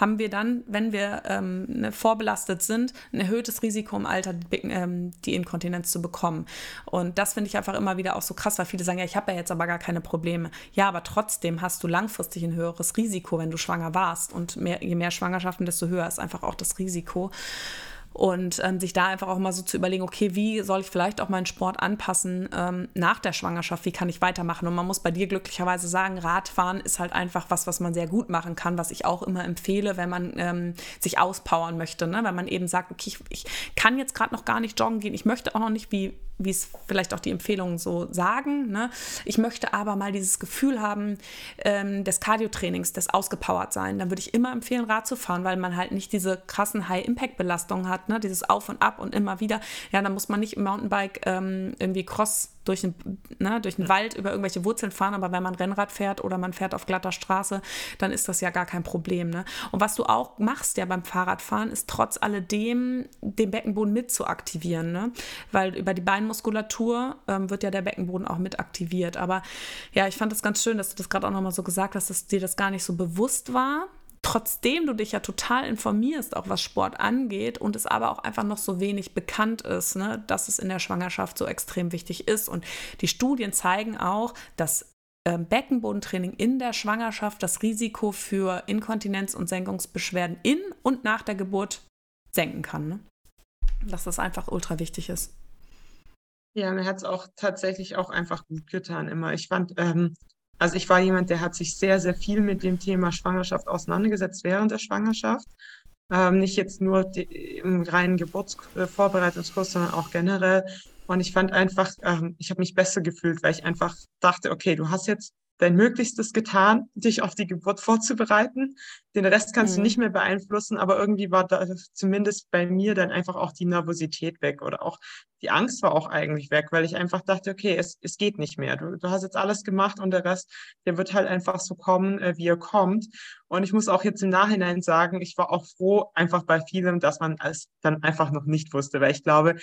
haben wir dann, wenn wir ähm, ne, vorbelastet sind, ein erhöhtes Risiko im Alter, die, ähm, die Inkontinenz zu bekommen. Und das finde ich einfach immer wieder auch so krass, weil viele sagen, ja, ich habe ja jetzt aber gar keine Probleme. Ja, aber trotzdem hast du langfristig ein höheres Risiko, wenn du schwanger warst. Und mehr, je mehr Schwangerschaften, desto höher ist einfach auch das Risiko und ähm, sich da einfach auch mal so zu überlegen, okay, wie soll ich vielleicht auch meinen Sport anpassen ähm, nach der Schwangerschaft, wie kann ich weitermachen? Und man muss bei dir glücklicherweise sagen, Radfahren ist halt einfach was, was man sehr gut machen kann, was ich auch immer empfehle, wenn man ähm, sich auspowern möchte, ne? wenn man eben sagt, okay, ich, ich kann jetzt gerade noch gar nicht joggen gehen, ich möchte auch noch nicht wie wie es vielleicht auch die Empfehlungen so sagen. Ne? Ich möchte aber mal dieses Gefühl haben ähm, des Cardiotrainings, des ausgepowert sein. Dann würde ich immer empfehlen, Rad zu fahren, weil man halt nicht diese krassen High-Impact-Belastungen hat, ne? dieses Auf und Ab und immer wieder. Ja, dann muss man nicht im Mountainbike ähm, irgendwie Cross durch den, ne, durch den Wald über irgendwelche Wurzeln fahren, aber wenn man Rennrad fährt oder man fährt auf glatter Straße, dann ist das ja gar kein Problem. Ne? Und was du auch machst ja beim Fahrradfahren, ist trotz alledem den Beckenboden mit zu aktivieren, ne? weil über die Beinmuskulatur ähm, wird ja der Beckenboden auch mit aktiviert. Aber ja, ich fand das ganz schön, dass du das gerade auch nochmal so gesagt hast, dass dir das gar nicht so bewusst war trotzdem du dich ja total informierst, auch was Sport angeht und es aber auch einfach noch so wenig bekannt ist, ne, dass es in der Schwangerschaft so extrem wichtig ist. Und die Studien zeigen auch, dass ähm, Beckenbodentraining in der Schwangerschaft das Risiko für Inkontinenz und Senkungsbeschwerden in und nach der Geburt senken kann. Ne? Dass das einfach ultra wichtig ist. Ja, mir hat es auch tatsächlich auch einfach gut getan immer. Ich fand, ähm, also ich war jemand, der hat sich sehr, sehr viel mit dem Thema Schwangerschaft auseinandergesetzt während der Schwangerschaft. Ähm, nicht jetzt nur die, im reinen Geburtsvorbereitungskurs, sondern auch generell. Und ich fand einfach, ähm, ich habe mich besser gefühlt, weil ich einfach dachte, okay, du hast jetzt dein Möglichstes getan, dich auf die Geburt vorzubereiten. Den Rest kannst mhm. du nicht mehr beeinflussen, aber irgendwie war da zumindest bei mir dann einfach auch die Nervosität weg oder auch die Angst war auch eigentlich weg, weil ich einfach dachte, okay, es, es geht nicht mehr. Du, du hast jetzt alles gemacht und der Rest, der wird halt einfach so kommen, äh, wie er kommt. Und ich muss auch jetzt im Nachhinein sagen, ich war auch froh einfach bei vielem, dass man es dann einfach noch nicht wusste, weil ich glaube,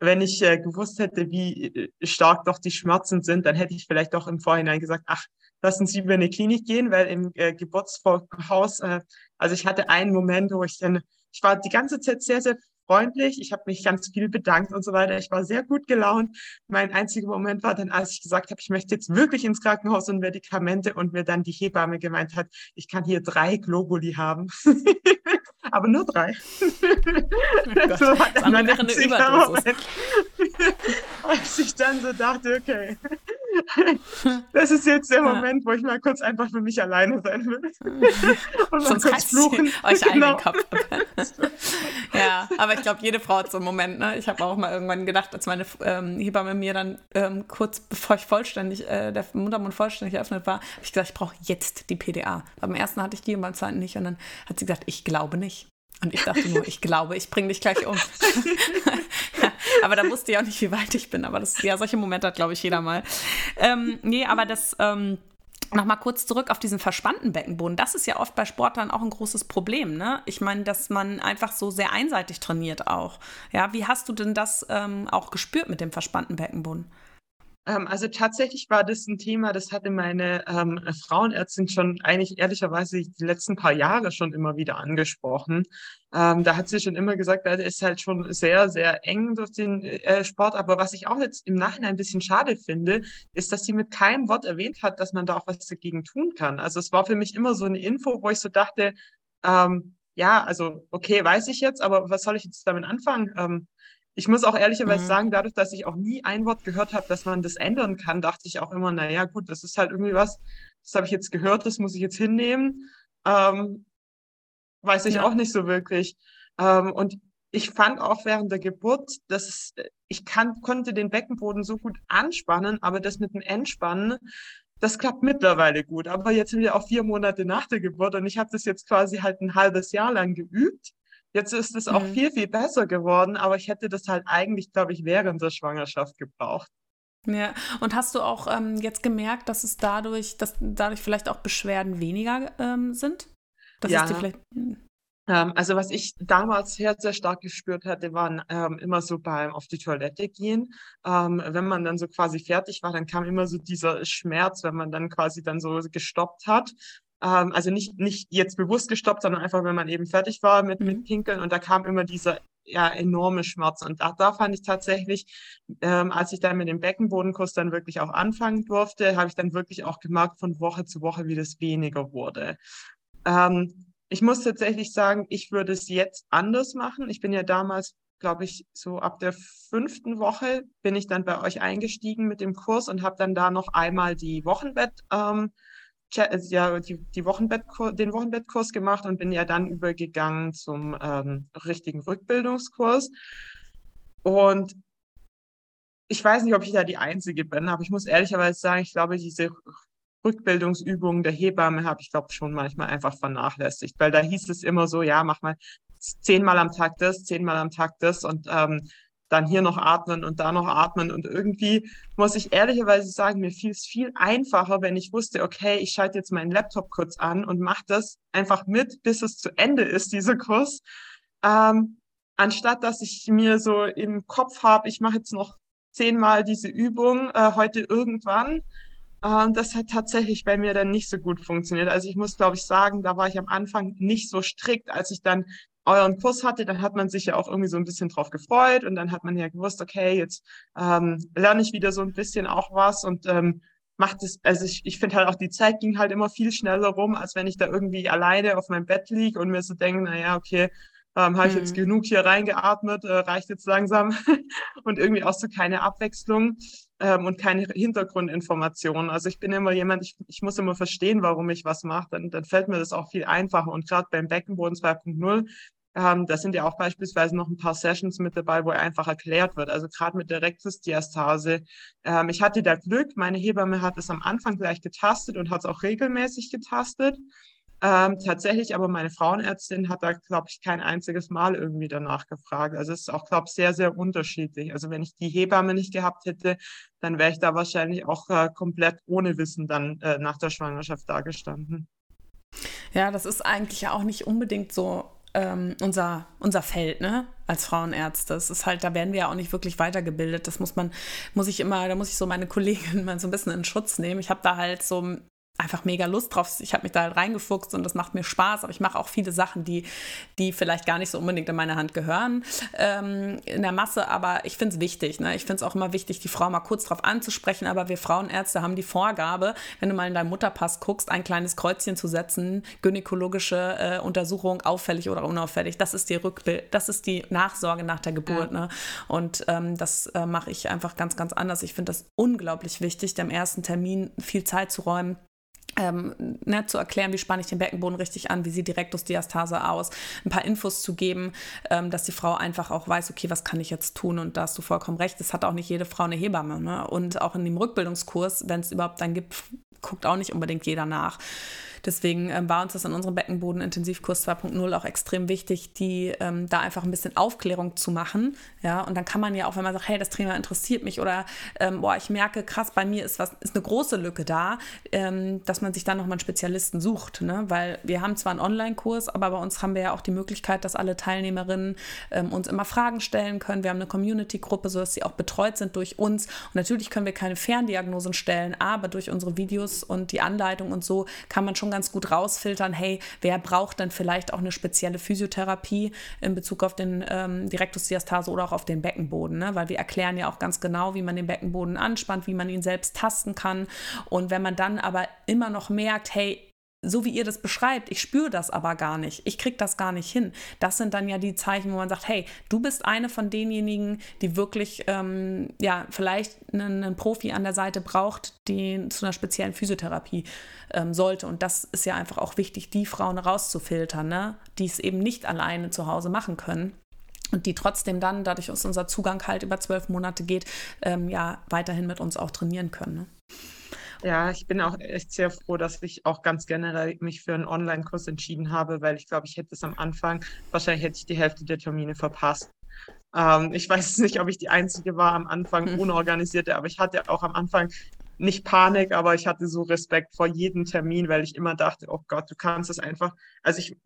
wenn ich äh, gewusst hätte, wie äh, stark doch die Schmerzen sind, dann hätte ich vielleicht doch im Vorhinein gesagt, ach, lassen Sie über eine Klinik gehen, weil im äh, Geburtshaus, äh, also ich hatte einen Moment, wo ich dann, ich war die ganze Zeit sehr, sehr freundlich. Ich habe mich ganz viel bedankt und so weiter. Ich war sehr gut gelaunt. Mein einziger Moment war dann, als ich gesagt habe, ich möchte jetzt wirklich ins Krankenhaus und Medikamente und mir dann die Hebamme gemeint hat, ich kann hier drei Globuli haben. Aber nur drei. Oh so war dann mein einziger Moment, als ich dann so dachte, okay, das ist jetzt der Moment, wo ich mal kurz einfach für mich alleine sein will. Und Sonst kurz fluchen. euch genau. allen den Kopf Ja, aber ich glaube, jede Frau hat so einen Moment. Ne? Ich habe auch mal irgendwann gedacht, als meine ähm, Hebamme mir dann ähm, kurz bevor ich vollständig, äh, der Muttermund vollständig eröffnet war, habe ich gesagt, ich brauche jetzt die PDA. Beim ersten hatte ich die und beim zweiten nicht. Und dann hat sie gesagt, ich glaube nicht. Und ich dachte nur, ich glaube, ich bringe dich gleich um. Aber da wusste ich auch nicht, wie weit ich bin. Aber das, ja, solche Momente hat, glaube ich, jeder mal. Ähm, nee, aber das. Ähm, Nochmal kurz zurück auf diesen verspannten Beckenboden. Das ist ja oft bei Sportlern auch ein großes Problem. Ne? Ich meine, dass man einfach so sehr einseitig trainiert auch. Ja, wie hast du denn das ähm, auch gespürt mit dem verspannten Beckenboden? Ähm, also tatsächlich war das ein Thema, das hatte meine ähm, Frauenärztin schon eigentlich ehrlicherweise die letzten paar Jahre schon immer wieder angesprochen. Ähm, da hat sie schon immer gesagt, er ist halt schon sehr, sehr eng durch den äh, Sport. Aber was ich auch jetzt im Nachhinein ein bisschen schade finde, ist, dass sie mit keinem Wort erwähnt hat, dass man da auch was dagegen tun kann. Also es war für mich immer so eine Info, wo ich so dachte, ähm, ja, also okay, weiß ich jetzt, aber was soll ich jetzt damit anfangen? Ähm, ich muss auch ehrlicherweise mhm. sagen, dadurch, dass ich auch nie ein Wort gehört habe, dass man das ändern kann, dachte ich auch immer, naja, gut, das ist halt irgendwie was, das habe ich jetzt gehört, das muss ich jetzt hinnehmen. Ähm, weiß ich ja. auch nicht so wirklich. Ähm, und ich fand auch während der Geburt, dass ich kann, konnte den Beckenboden so gut anspannen, aber das mit dem Entspannen, das klappt mittlerweile gut. Aber jetzt sind wir auch vier Monate nach der Geburt und ich habe das jetzt quasi halt ein halbes Jahr lang geübt. Jetzt ist es auch mhm. viel, viel besser geworden, aber ich hätte das halt eigentlich, glaube ich, während der Schwangerschaft gebraucht. Ja, und hast du auch ähm, jetzt gemerkt, dass es dadurch, dass dadurch vielleicht auch Beschwerden weniger ähm, sind? Dass ja. Hm. Ähm, also was ich damals sehr, sehr stark gespürt hatte, waren ähm, immer so beim auf die Toilette gehen. Ähm, wenn man dann so quasi fertig war, dann kam immer so dieser Schmerz, wenn man dann quasi dann so gestoppt hat. Ähm, also nicht, nicht jetzt bewusst gestoppt, sondern einfach, wenn man eben fertig war mit, mit mhm. Pinkeln und da kam immer dieser ja, enorme Schmerz. Und da, da fand ich tatsächlich, ähm, als ich dann mit dem Beckenbodenkurs dann wirklich auch anfangen durfte, habe ich dann wirklich auch gemerkt von Woche zu Woche, wie das weniger wurde. Ähm, ich muss tatsächlich sagen, ich würde es jetzt anders machen. Ich bin ja damals, glaube ich, so ab der fünften Woche bin ich dann bei euch eingestiegen mit dem Kurs und habe dann da noch einmal die Wochenbett ähm, ja, die, die Wochenbettkurs, den Wochenbettkurs gemacht und bin ja dann übergegangen zum ähm, richtigen Rückbildungskurs. Und ich weiß nicht, ob ich da die Einzige bin, aber ich muss ehrlicherweise sagen, ich glaube, diese Rückbildungsübungen der Hebamme habe ich, glaube schon manchmal einfach vernachlässigt, weil da hieß es immer so, ja, mach mal zehnmal am Tag das, zehnmal am Tag das und ähm, dann hier noch atmen und da noch atmen. Und irgendwie muss ich ehrlicherweise sagen, mir fiel es viel einfacher, wenn ich wusste, okay, ich schalte jetzt meinen Laptop kurz an und mache das einfach mit, bis es zu Ende ist, dieser Kurs. Ähm, anstatt dass ich mir so im Kopf habe, ich mache jetzt noch zehnmal diese Übung äh, heute irgendwann. Ähm, das hat tatsächlich bei mir dann nicht so gut funktioniert. Also ich muss, glaube ich, sagen, da war ich am Anfang nicht so strikt, als ich dann euren Kurs hatte, dann hat man sich ja auch irgendwie so ein bisschen drauf gefreut und dann hat man ja gewusst, okay, jetzt ähm, lerne ich wieder so ein bisschen auch was und ähm, macht es, also ich, ich finde halt auch, die Zeit ging halt immer viel schneller rum, als wenn ich da irgendwie alleine auf meinem Bett liege und mir so denke, naja, okay, ähm, habe ich jetzt mhm. genug hier reingeatmet, äh, reicht jetzt langsam und irgendwie auch so keine Abwechslung ähm, und keine Hintergrundinformationen. Also ich bin immer jemand, ich, ich muss immer verstehen, warum ich was mache, dann, dann fällt mir das auch viel einfacher und gerade beim Beckenboden 2.0 ähm, da sind ja auch beispielsweise noch ein paar Sessions mit dabei, wo einfach erklärt wird. Also gerade mit der Rektusdiastase. Ähm, ich hatte da Glück, meine Hebamme hat es am Anfang gleich getastet und hat es auch regelmäßig getastet. Ähm, tatsächlich, aber meine Frauenärztin hat da, glaube ich, kein einziges Mal irgendwie danach gefragt. Also es ist auch, glaube ich, sehr, sehr unterschiedlich. Also wenn ich die Hebamme nicht gehabt hätte, dann wäre ich da wahrscheinlich auch äh, komplett ohne Wissen dann äh, nach der Schwangerschaft dagestanden. Ja, das ist eigentlich ja auch nicht unbedingt so ähm, unser, unser Feld, ne? Als Frauenärzte. Das ist halt, da werden wir ja auch nicht wirklich weitergebildet. Das muss man, muss ich immer, da muss ich so meine Kollegin mal so ein bisschen in Schutz nehmen. Ich habe da halt so einfach mega Lust drauf. Ich habe mich da halt reingefuchst und das macht mir Spaß, aber ich mache auch viele Sachen, die, die vielleicht gar nicht so unbedingt in meine Hand gehören ähm, in der Masse, aber ich finde es wichtig. Ne? Ich finde es auch immer wichtig, die Frau mal kurz drauf anzusprechen, aber wir Frauenärzte haben die Vorgabe, wenn du mal in deinen Mutterpass guckst, ein kleines Kreuzchen zu setzen, gynäkologische äh, Untersuchung, auffällig oder unauffällig. Das ist die Rückbild, das ist die Nachsorge nach der Geburt. Ja. Ne? Und ähm, das äh, mache ich einfach ganz, ganz anders. Ich finde das unglaublich wichtig, dem ersten Termin viel Zeit zu räumen ähm, ne, zu erklären, wie spanne ich den Beckenboden richtig an, wie sieht die Rektusdiastase aus, ein paar Infos zu geben, ähm, dass die Frau einfach auch weiß, okay, was kann ich jetzt tun? Und da hast du vollkommen recht, es hat auch nicht jede Frau eine Hebamme. Ne? Und auch in dem Rückbildungskurs, wenn es überhaupt einen gibt, guckt auch nicht unbedingt jeder nach. Deswegen ähm, war uns das in unserem Beckenboden-Intensivkurs 2.0 auch extrem wichtig, die ähm, da einfach ein bisschen Aufklärung zu machen. Ja, und dann kann man ja auch, wenn man sagt, hey, das Thema interessiert mich oder ähm, boah, ich merke, krass, bei mir ist was, ist eine große Lücke da, ähm, dass man sich dann nochmal einen Spezialisten sucht. Ne? Weil wir haben zwar einen Online-Kurs, aber bei uns haben wir ja auch die Möglichkeit, dass alle Teilnehmerinnen ähm, uns immer Fragen stellen können. Wir haben eine Community-Gruppe, sodass sie auch betreut sind durch uns. Und natürlich können wir keine Ferndiagnosen stellen, aber durch unsere Videos und die Anleitung und so kann man schon schon ganz gut rausfiltern, hey, wer braucht dann vielleicht auch eine spezielle Physiotherapie in Bezug auf den ähm, Direktusdiastase oder auch auf den Beckenboden, ne? weil wir erklären ja auch ganz genau, wie man den Beckenboden anspannt, wie man ihn selbst tasten kann. Und wenn man dann aber immer noch merkt, hey, so wie ihr das beschreibt, ich spüre das aber gar nicht, ich kriege das gar nicht hin. Das sind dann ja die Zeichen, wo man sagt, hey, du bist eine von denjenigen, die wirklich ähm, ja vielleicht einen, einen, Profi an der Seite braucht, die zu einer speziellen Physiotherapie ähm, sollte. Und das ist ja einfach auch wichtig, die Frauen rauszufiltern, ne? die es eben nicht alleine zu Hause machen können und die trotzdem dann, dadurch, dass unser Zugang halt über zwölf Monate geht, ähm, ja weiterhin mit uns auch trainieren können. Ne? Ja, ich bin auch echt sehr froh, dass ich auch ganz generell mich für einen Online-Kurs entschieden habe, weil ich glaube, ich hätte es am Anfang, wahrscheinlich hätte ich die Hälfte der Termine verpasst. Ähm, ich weiß nicht, ob ich die Einzige war am Anfang, hm. unorganisierte, aber ich hatte auch am Anfang nicht Panik, aber ich hatte so Respekt vor jedem Termin, weil ich immer dachte, oh Gott, du kannst es einfach. Also ich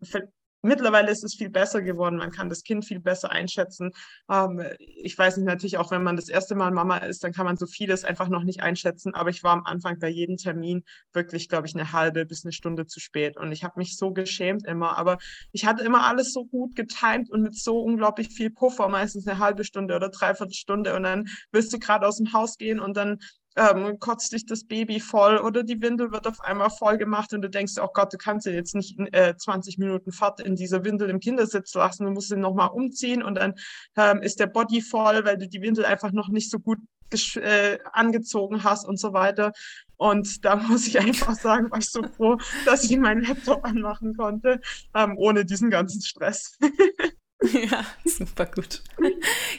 Mittlerweile ist es viel besser geworden. Man kann das Kind viel besser einschätzen. Ähm, ich weiß nicht, natürlich auch, wenn man das erste Mal Mama ist, dann kann man so vieles einfach noch nicht einschätzen. Aber ich war am Anfang bei jedem Termin wirklich, glaube ich, eine halbe bis eine Stunde zu spät. Und ich habe mich so geschämt immer. Aber ich hatte immer alles so gut getimt und mit so unglaublich viel Puffer, meistens eine halbe Stunde oder dreiviertel Stunde. Und dann willst du gerade aus dem Haus gehen und dann ähm, kotzt dich das Baby voll oder die Windel wird auf einmal voll gemacht und du denkst, oh Gott, du kannst sie jetzt nicht äh, 20 Minuten Fahrt in dieser Windel im Kindersitz lassen, du musst sie nochmal umziehen und dann ähm, ist der Body voll, weil du die Windel einfach noch nicht so gut äh, angezogen hast und so weiter. Und da muss ich einfach sagen, war ich so froh, dass ich meinen Laptop anmachen konnte, ähm, ohne diesen ganzen Stress. Ja, super gut.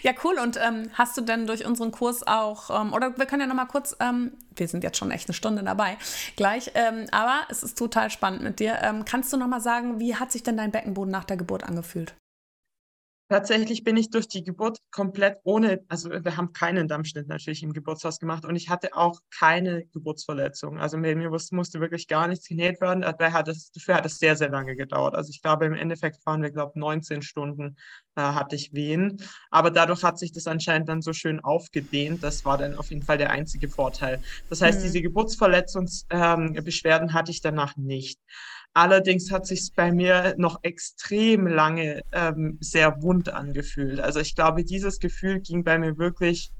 Ja, cool. Und ähm, hast du denn durch unseren Kurs auch, ähm, oder wir können ja nochmal kurz, ähm, wir sind jetzt schon echt eine Stunde dabei, gleich, ähm, aber es ist total spannend mit dir. Ähm, kannst du nochmal sagen, wie hat sich denn dein Beckenboden nach der Geburt angefühlt? Tatsächlich bin ich durch die Geburt komplett ohne, also wir haben keinen Dammschnitt natürlich im Geburtshaus gemacht und ich hatte auch keine Geburtsverletzung. Also mir, mir musste wirklich gar nichts genäht werden. Dafür hat, es, dafür hat es sehr, sehr lange gedauert. Also ich glaube, im Endeffekt waren wir, glaube ich, 19 Stunden äh, hatte ich Wehen. Aber dadurch hat sich das anscheinend dann so schön aufgedehnt. Das war dann auf jeden Fall der einzige Vorteil. Das heißt, mhm. diese Geburtsverletzungsbeschwerden ähm, hatte ich danach nicht. Allerdings hat sich bei mir noch extrem lange ähm, sehr wund angefühlt. Also ich glaube, dieses Gefühl ging bei mir wirklich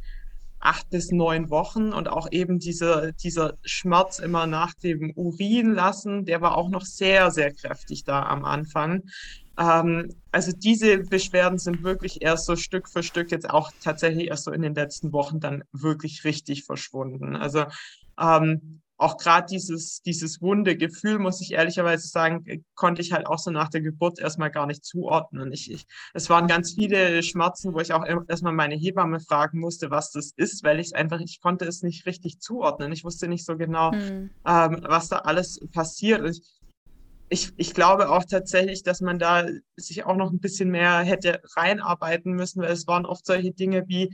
acht bis neun Wochen und auch eben diese, dieser Schmerz immer nach dem Urin lassen, der war auch noch sehr, sehr kräftig da am Anfang. Ähm, also diese Beschwerden sind wirklich erst so Stück für Stück jetzt auch tatsächlich erst so in den letzten Wochen dann wirklich richtig verschwunden. Also ähm, auch gerade dieses, dieses wunde Gefühl, muss ich ehrlicherweise sagen, äh, konnte ich halt auch so nach der Geburt erstmal gar nicht zuordnen. Ich, ich, es waren ganz viele Schmerzen, wo ich auch erstmal meine Hebamme fragen musste, was das ist, weil ich es einfach, ich konnte es nicht richtig zuordnen. Ich wusste nicht so genau, hm. ähm, was da alles passiert. Ich, ich, ich glaube auch tatsächlich, dass man da sich auch noch ein bisschen mehr hätte reinarbeiten müssen, weil es waren oft solche Dinge wie,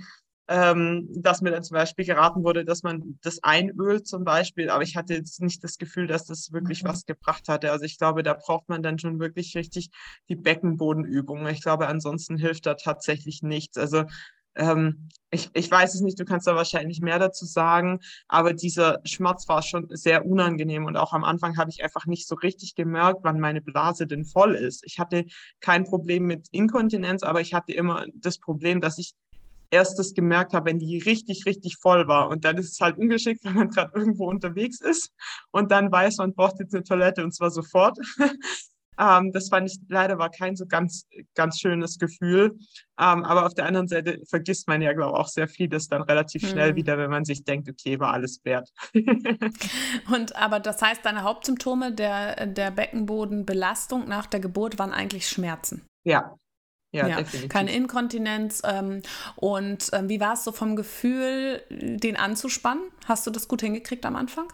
ähm, dass mir dann zum Beispiel geraten wurde, dass man das einölt zum Beispiel, aber ich hatte jetzt nicht das Gefühl, dass das wirklich mhm. was gebracht hatte. Also ich glaube, da braucht man dann schon wirklich richtig die Beckenbodenübung. Ich glaube, ansonsten hilft da tatsächlich nichts. Also ähm, ich, ich weiß es nicht, du kannst da wahrscheinlich mehr dazu sagen, aber dieser Schmerz war schon sehr unangenehm und auch am Anfang habe ich einfach nicht so richtig gemerkt, wann meine Blase denn voll ist. Ich hatte kein Problem mit Inkontinenz, aber ich hatte immer das Problem, dass ich erst das gemerkt habe, wenn die richtig, richtig voll war. Und dann ist es halt ungeschickt, wenn man gerade irgendwo unterwegs ist und dann weiß, man braucht jetzt eine Toilette und zwar sofort. Ähm, das fand ich leider war kein so ganz, ganz schönes Gefühl. Ähm, aber auf der anderen Seite vergisst man ja, glaube ich, auch sehr vieles dann relativ schnell mhm. wieder, wenn man sich denkt, okay, war alles wert. Und aber das heißt, deine Hauptsymptome der, der Beckenbodenbelastung nach der Geburt waren eigentlich Schmerzen. Ja, ja, ja, definitiv. Keine Inkontinenz. Ähm, und ähm, wie war es so vom Gefühl, den anzuspannen? Hast du das gut hingekriegt am Anfang?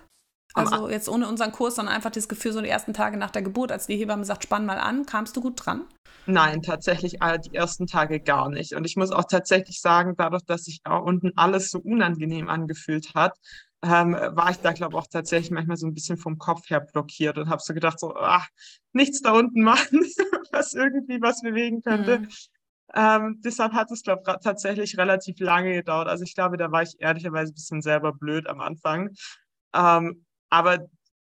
Also jetzt ohne unseren Kurs, sondern einfach das Gefühl, so die ersten Tage nach der Geburt, als die Hebamme sagt, spann mal an, kamst du gut dran? Nein, tatsächlich die ersten Tage gar nicht. Und ich muss auch tatsächlich sagen, dadurch, dass sich da unten alles so unangenehm angefühlt hat, ähm, war ich da, glaube ich, auch tatsächlich manchmal so ein bisschen vom Kopf her blockiert und habe so gedacht, so, ach, nichts da unten machen, was irgendwie was bewegen könnte. Mhm. Ähm, deshalb hat es, glaube ich, tatsächlich relativ lange gedauert. Also ich glaube, da war ich ehrlicherweise ein bisschen selber blöd am Anfang. Ähm, aber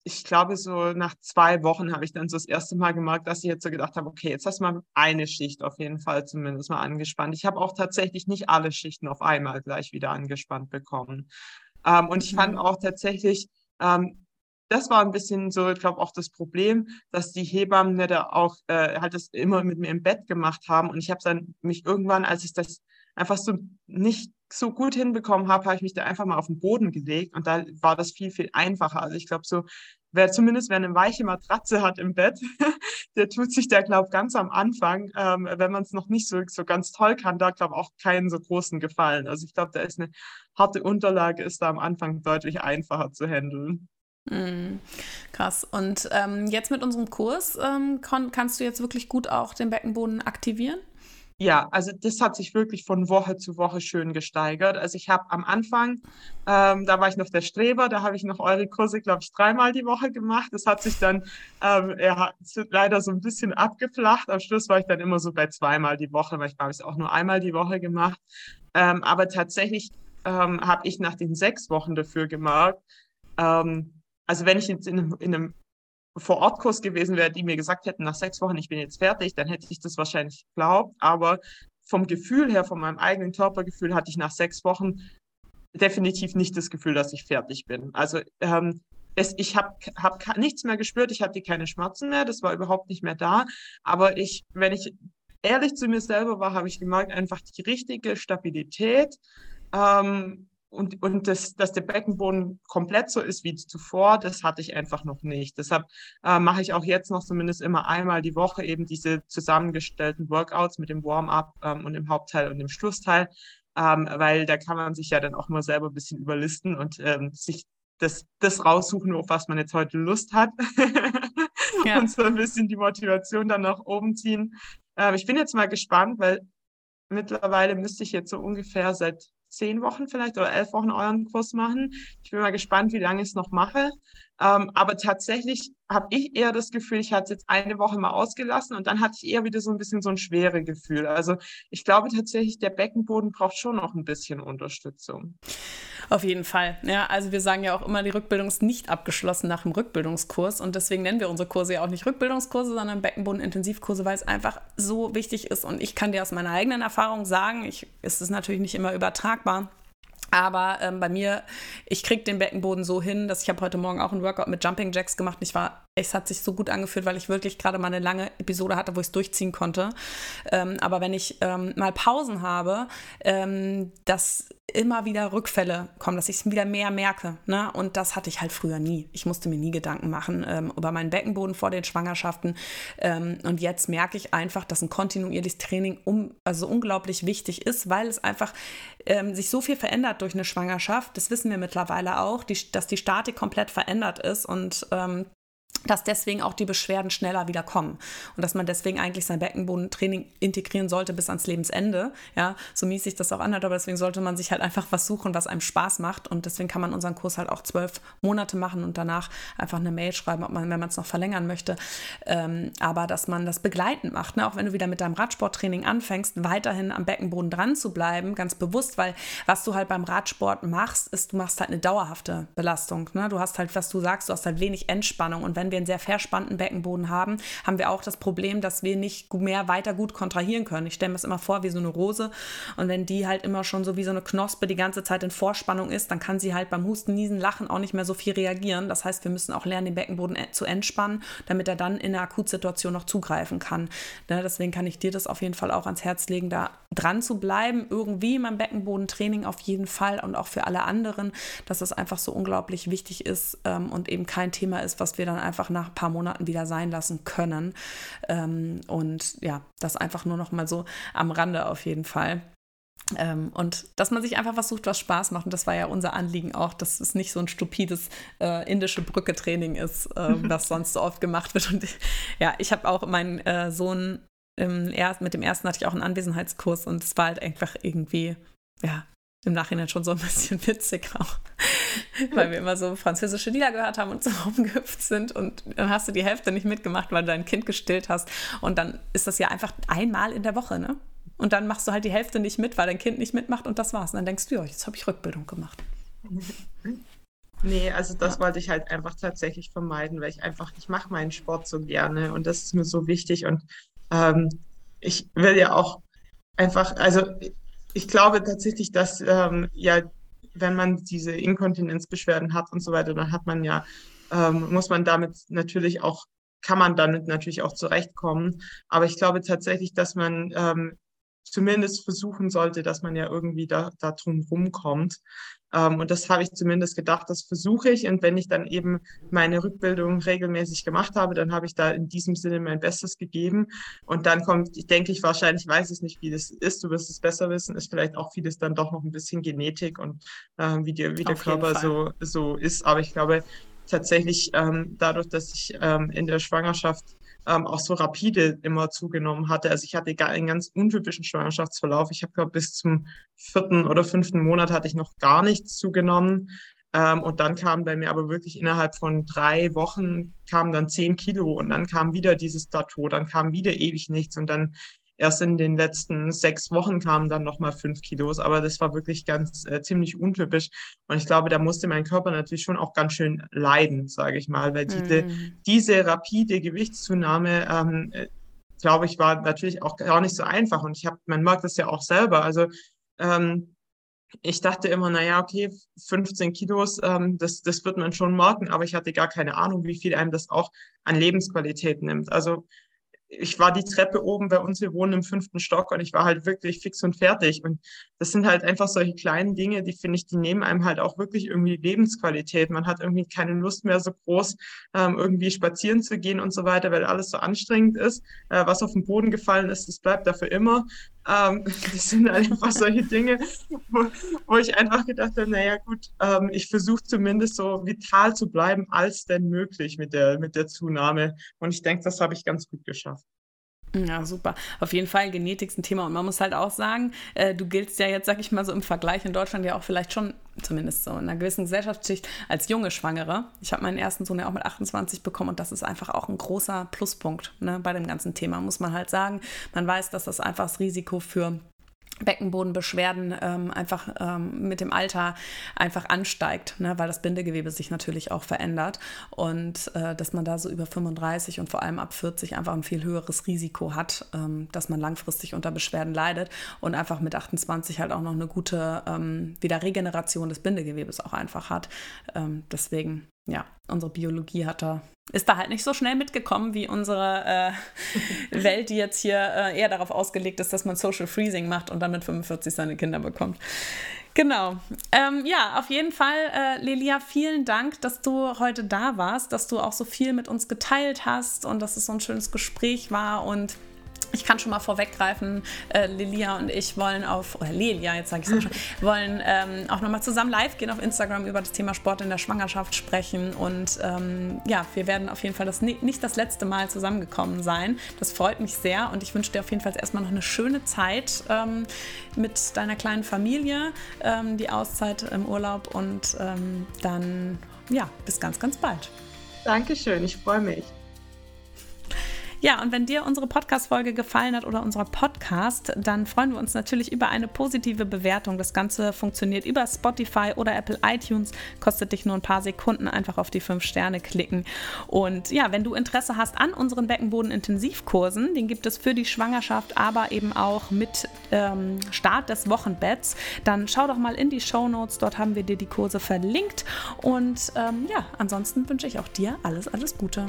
ich glaube, so nach zwei Wochen habe ich dann so das erste Mal gemerkt, dass ich jetzt so gedacht habe, okay, jetzt hast du mal eine Schicht auf jeden Fall zumindest mal angespannt. Ich habe auch tatsächlich nicht alle Schichten auf einmal gleich wieder angespannt bekommen. Ähm, und ich fand mhm. auch tatsächlich, ähm, das war ein bisschen so, ich glaube, auch das Problem, dass die Hebammen da auch äh, halt das immer mit mir im Bett gemacht haben. Und ich habe dann mich irgendwann, als ich das einfach so nicht so gut hinbekommen habe, habe ich mich da einfach mal auf den Boden gelegt und da war das viel, viel einfacher. Also ich glaube, so, wer zumindest wer eine weiche Matratze hat im Bett, der tut sich da, glaube ganz am Anfang, ähm, wenn man es noch nicht so, so ganz toll kann, da, glaube auch keinen so großen Gefallen. Also ich glaube, da ist eine harte Unterlage, ist da am Anfang deutlich einfacher zu handeln. Mm, krass. Und ähm, jetzt mit unserem Kurs ähm, kannst du jetzt wirklich gut auch den Beckenboden aktivieren? Ja, also das hat sich wirklich von Woche zu Woche schön gesteigert. Also ich habe am Anfang, ähm, da war ich noch der Streber, da habe ich noch eure Kurse, glaube ich, dreimal die Woche gemacht. Das hat sich dann ähm, ja, leider so ein bisschen abgeflacht. Am Schluss war ich dann immer so bei zweimal die Woche, weil ich habe es auch nur einmal die Woche gemacht. Ähm, aber tatsächlich ähm, habe ich nach den sechs Wochen dafür gemerkt, ähm, also wenn ich jetzt in, in einem vor-Ort-Kurs gewesen wäre, die mir gesagt hätten, nach sechs Wochen, ich bin jetzt fertig, dann hätte ich das wahrscheinlich geglaubt. Aber vom Gefühl her, von meinem eigenen Körpergefühl, hatte ich nach sechs Wochen definitiv nicht das Gefühl, dass ich fertig bin. Also ähm, es, ich habe hab nichts mehr gespürt, ich hatte keine Schmerzen mehr, das war überhaupt nicht mehr da. Aber ich, wenn ich ehrlich zu mir selber war, habe ich gemerkt, einfach die richtige Stabilität. Ähm, und, und das, dass der Beckenboden komplett so ist wie zuvor, das hatte ich einfach noch nicht. Deshalb äh, mache ich auch jetzt noch zumindest immer einmal die Woche eben diese zusammengestellten Workouts mit dem Warm-up ähm, und dem Hauptteil und dem Schlussteil, ähm, weil da kann man sich ja dann auch mal selber ein bisschen überlisten und ähm, sich das, das raussuchen, auf was man jetzt heute Lust hat. ja. und so ein bisschen die Motivation dann nach oben ziehen. Äh, ich bin jetzt mal gespannt, weil mittlerweile müsste ich jetzt so ungefähr seit zehn Wochen vielleicht oder elf Wochen euren Kurs machen. Ich bin mal gespannt, wie lange ich es noch mache. Ähm, aber tatsächlich habe ich eher das Gefühl, ich hatte es jetzt eine Woche mal ausgelassen und dann hatte ich eher wieder so ein bisschen so ein schwere Gefühl. Also ich glaube tatsächlich, der Beckenboden braucht schon noch ein bisschen Unterstützung. Auf jeden Fall. Ja, also wir sagen ja auch immer, die Rückbildung ist nicht abgeschlossen nach dem Rückbildungskurs und deswegen nennen wir unsere Kurse ja auch nicht Rückbildungskurse, sondern Beckenbodenintensivkurse, weil es einfach so wichtig ist und ich kann dir aus meiner eigenen Erfahrung sagen, ich, ist es natürlich nicht immer übertragbar, aber ähm, bei mir, ich kriege den Beckenboden so hin, dass ich habe heute Morgen auch einen Workout mit Jumping Jacks gemacht. Ich war, es hat sich so gut angefühlt, weil ich wirklich gerade mal eine lange Episode hatte, wo ich es durchziehen konnte. Ähm, aber wenn ich ähm, mal Pausen habe, ähm, dass immer wieder Rückfälle kommen, dass ich es wieder mehr merke. Ne? Und das hatte ich halt früher nie. Ich musste mir nie Gedanken machen ähm, über meinen Beckenboden vor den Schwangerschaften. Ähm, und jetzt merke ich einfach, dass ein kontinuierliches Training um, also unglaublich wichtig ist, weil es einfach ähm, sich so viel verändert durch eine Schwangerschaft. Das wissen wir mittlerweile auch, die, dass die Statik komplett verändert ist und dass deswegen auch die Beschwerden schneller wieder kommen und dass man deswegen eigentlich sein Beckenbodentraining integrieren sollte bis ans Lebensende. Ja, so mies sich das auch anhört, aber deswegen sollte man sich halt einfach was suchen, was einem Spaß macht und deswegen kann man unseren Kurs halt auch zwölf Monate machen und danach einfach eine Mail schreiben, ob man, wenn man es noch verlängern möchte. Ähm, aber dass man das begleitend macht, ne? auch wenn du wieder mit deinem Radsporttraining anfängst, weiterhin am Beckenboden dran zu bleiben, ganz bewusst, weil was du halt beim Radsport machst, ist, du machst halt eine dauerhafte Belastung. Ne? Du hast halt, was du sagst, du hast halt wenig Entspannung und wenn wir einen sehr verspannten Beckenboden haben, haben wir auch das Problem, dass wir nicht mehr weiter gut kontrahieren können. Ich stelle mir das immer vor wie so eine Rose und wenn die halt immer schon so wie so eine Knospe die ganze Zeit in Vorspannung ist, dann kann sie halt beim Husten, Niesen, Lachen auch nicht mehr so viel reagieren. Das heißt, wir müssen auch lernen, den Beckenboden e-, zu entspannen, damit er dann in der Akutsituation noch zugreifen kann. Ne, deswegen kann ich dir das auf jeden Fall auch ans Herz legen, da dran zu bleiben, irgendwie beim Beckenbodentraining auf jeden Fall und auch für alle anderen, dass es einfach so unglaublich wichtig ist ähm, und eben kein Thema ist, was wir dann einfach nach ein paar Monaten wieder sein lassen können. Ähm, und ja, das einfach nur noch mal so am Rande auf jeden Fall. Ähm, und dass man sich einfach was sucht, was Spaß macht. Und das war ja unser Anliegen auch, dass es nicht so ein stupides äh, indische Brücke-Training ist, äh, was sonst so oft gemacht wird. Und ja, ich habe auch meinen äh, Sohn im erst, mit dem ersten hatte ich auch einen Anwesenheitskurs und es war halt einfach irgendwie, ja, im Nachhinein schon so ein bisschen witzig auch, weil wir immer so französische Lieder gehört haben und so rumgehüpft sind und dann hast du die Hälfte nicht mitgemacht, weil du dein Kind gestillt hast und dann ist das ja einfach einmal in der Woche, ne? Und dann machst du halt die Hälfte nicht mit, weil dein Kind nicht mitmacht und das war's. Und dann denkst du, ja, jetzt habe ich Rückbildung gemacht. Nee, also das ja. wollte ich halt einfach tatsächlich vermeiden, weil ich einfach, ich mache meinen Sport so gerne und das ist mir so wichtig und ähm, ich will ja auch einfach, also ich glaube tatsächlich, dass ähm, ja, wenn man diese Inkontinenzbeschwerden hat und so weiter, dann hat man ja, ähm, muss man damit natürlich auch, kann man damit natürlich auch zurechtkommen. Aber ich glaube tatsächlich, dass man ähm, zumindest versuchen sollte, dass man ja irgendwie da, da drum rumkommt. Ähm, und das habe ich zumindest gedacht, das versuche ich. Und wenn ich dann eben meine Rückbildung regelmäßig gemacht habe, dann habe ich da in diesem Sinne mein Bestes gegeben. Und dann kommt, ich denke ich wahrscheinlich, weiß es nicht, wie das ist, du wirst es besser wissen, ist vielleicht auch vieles dann doch noch ein bisschen Genetik und äh, wie, die, wie der Körper so, so ist. Aber ich glaube tatsächlich, ähm, dadurch, dass ich ähm, in der Schwangerschaft ähm, auch so rapide immer zugenommen hatte. Also ich hatte einen ganz untypischen Schwangerschaftsverlauf. Ich habe, glaube bis zum vierten oder fünften Monat hatte ich noch gar nichts zugenommen. Ähm, und dann kam bei mir aber wirklich innerhalb von drei Wochen kamen dann zehn Kilo und dann kam wieder dieses Plateau, dann kam wieder ewig nichts und dann Erst in den letzten sechs Wochen kamen dann nochmal fünf Kilos, aber das war wirklich ganz äh, ziemlich untypisch. Und ich glaube, da musste mein Körper natürlich schon auch ganz schön leiden, sage ich mal, weil diese, mm. diese rapide Gewichtszunahme, ähm, äh, glaube ich, war natürlich auch gar nicht so einfach. Und ich habe, man merkt das ja auch selber. Also ähm, ich dachte immer, naja, okay, 15 Kilos, ähm, das, das wird man schon merken, aber ich hatte gar keine Ahnung, wie viel einem das auch an Lebensqualität nimmt. Also ich war die Treppe oben bei uns, wir wohnen im fünften Stock und ich war halt wirklich fix und fertig. Und das sind halt einfach solche kleinen Dinge, die finde ich, die nehmen einem halt auch wirklich irgendwie Lebensqualität. Man hat irgendwie keine Lust mehr so groß, ähm, irgendwie spazieren zu gehen und so weiter, weil alles so anstrengend ist. Äh, was auf den Boden gefallen ist, das bleibt dafür immer. Ähm, das sind einfach solche Dinge, wo, wo ich einfach gedacht habe, naja gut, ähm, ich versuche zumindest so vital zu bleiben, als denn möglich mit der, mit der Zunahme. Und ich denke, das habe ich ganz gut geschafft. Ja, super. Auf jeden Fall Genetik ist ein Thema. Und man muss halt auch sagen, äh, du giltst ja jetzt, sag ich mal, so im Vergleich in Deutschland ja auch vielleicht schon, zumindest so in einer gewissen Gesellschaftsschicht, als junge Schwangere. Ich habe meinen ersten Sohn ja auch mit 28 bekommen und das ist einfach auch ein großer Pluspunkt ne, bei dem ganzen Thema, muss man halt sagen. Man weiß, dass das einfach das Risiko für Beckenbodenbeschwerden ähm, einfach ähm, mit dem Alter einfach ansteigt, ne, weil das Bindegewebe sich natürlich auch verändert und äh, dass man da so über 35 und vor allem ab 40 einfach ein viel höheres Risiko hat, ähm, dass man langfristig unter Beschwerden leidet und einfach mit 28 halt auch noch eine gute ähm, Wiederregeneration des Bindegewebes auch einfach hat. Ähm, deswegen ja, unsere Biologie hat da, ist da halt nicht so schnell mitgekommen wie unsere äh, Welt, die jetzt hier äh, eher darauf ausgelegt ist, dass man Social Freezing macht und dann mit 45 seine Kinder bekommt. Genau. Ähm, ja, auf jeden Fall, äh, Lelia, vielen Dank, dass du heute da warst, dass du auch so viel mit uns geteilt hast und dass es so ein schönes Gespräch war und Ich kann schon mal vorweggreifen, äh, Lilia und ich wollen auf, oder Lilia, jetzt sage ich es auch schon, wollen ähm, auch nochmal zusammen live gehen auf Instagram über das Thema Sport in der Schwangerschaft sprechen. Und ähm, ja, wir werden auf jeden Fall das nicht das letzte Mal zusammengekommen sein. Das freut mich sehr und ich wünsche dir auf jeden Fall erstmal noch eine schöne Zeit ähm, mit deiner kleinen Familie, ähm, die Auszeit im Urlaub und ähm, dann, ja, bis ganz, ganz bald. Dankeschön, ich freue mich. Ja, und wenn dir unsere Podcast-Folge gefallen hat oder unser Podcast, dann freuen wir uns natürlich über eine positive Bewertung. Das Ganze funktioniert über Spotify oder Apple iTunes. Kostet dich nur ein paar Sekunden. Einfach auf die fünf Sterne klicken. Und ja, wenn du Interesse hast an unseren Beckenboden-Intensivkursen, den gibt es für die Schwangerschaft, aber eben auch mit ähm, Start des Wochenbetts, dann schau doch mal in die Show Notes. Dort haben wir dir die Kurse verlinkt. Und ähm, ja, ansonsten wünsche ich auch dir alles, alles Gute.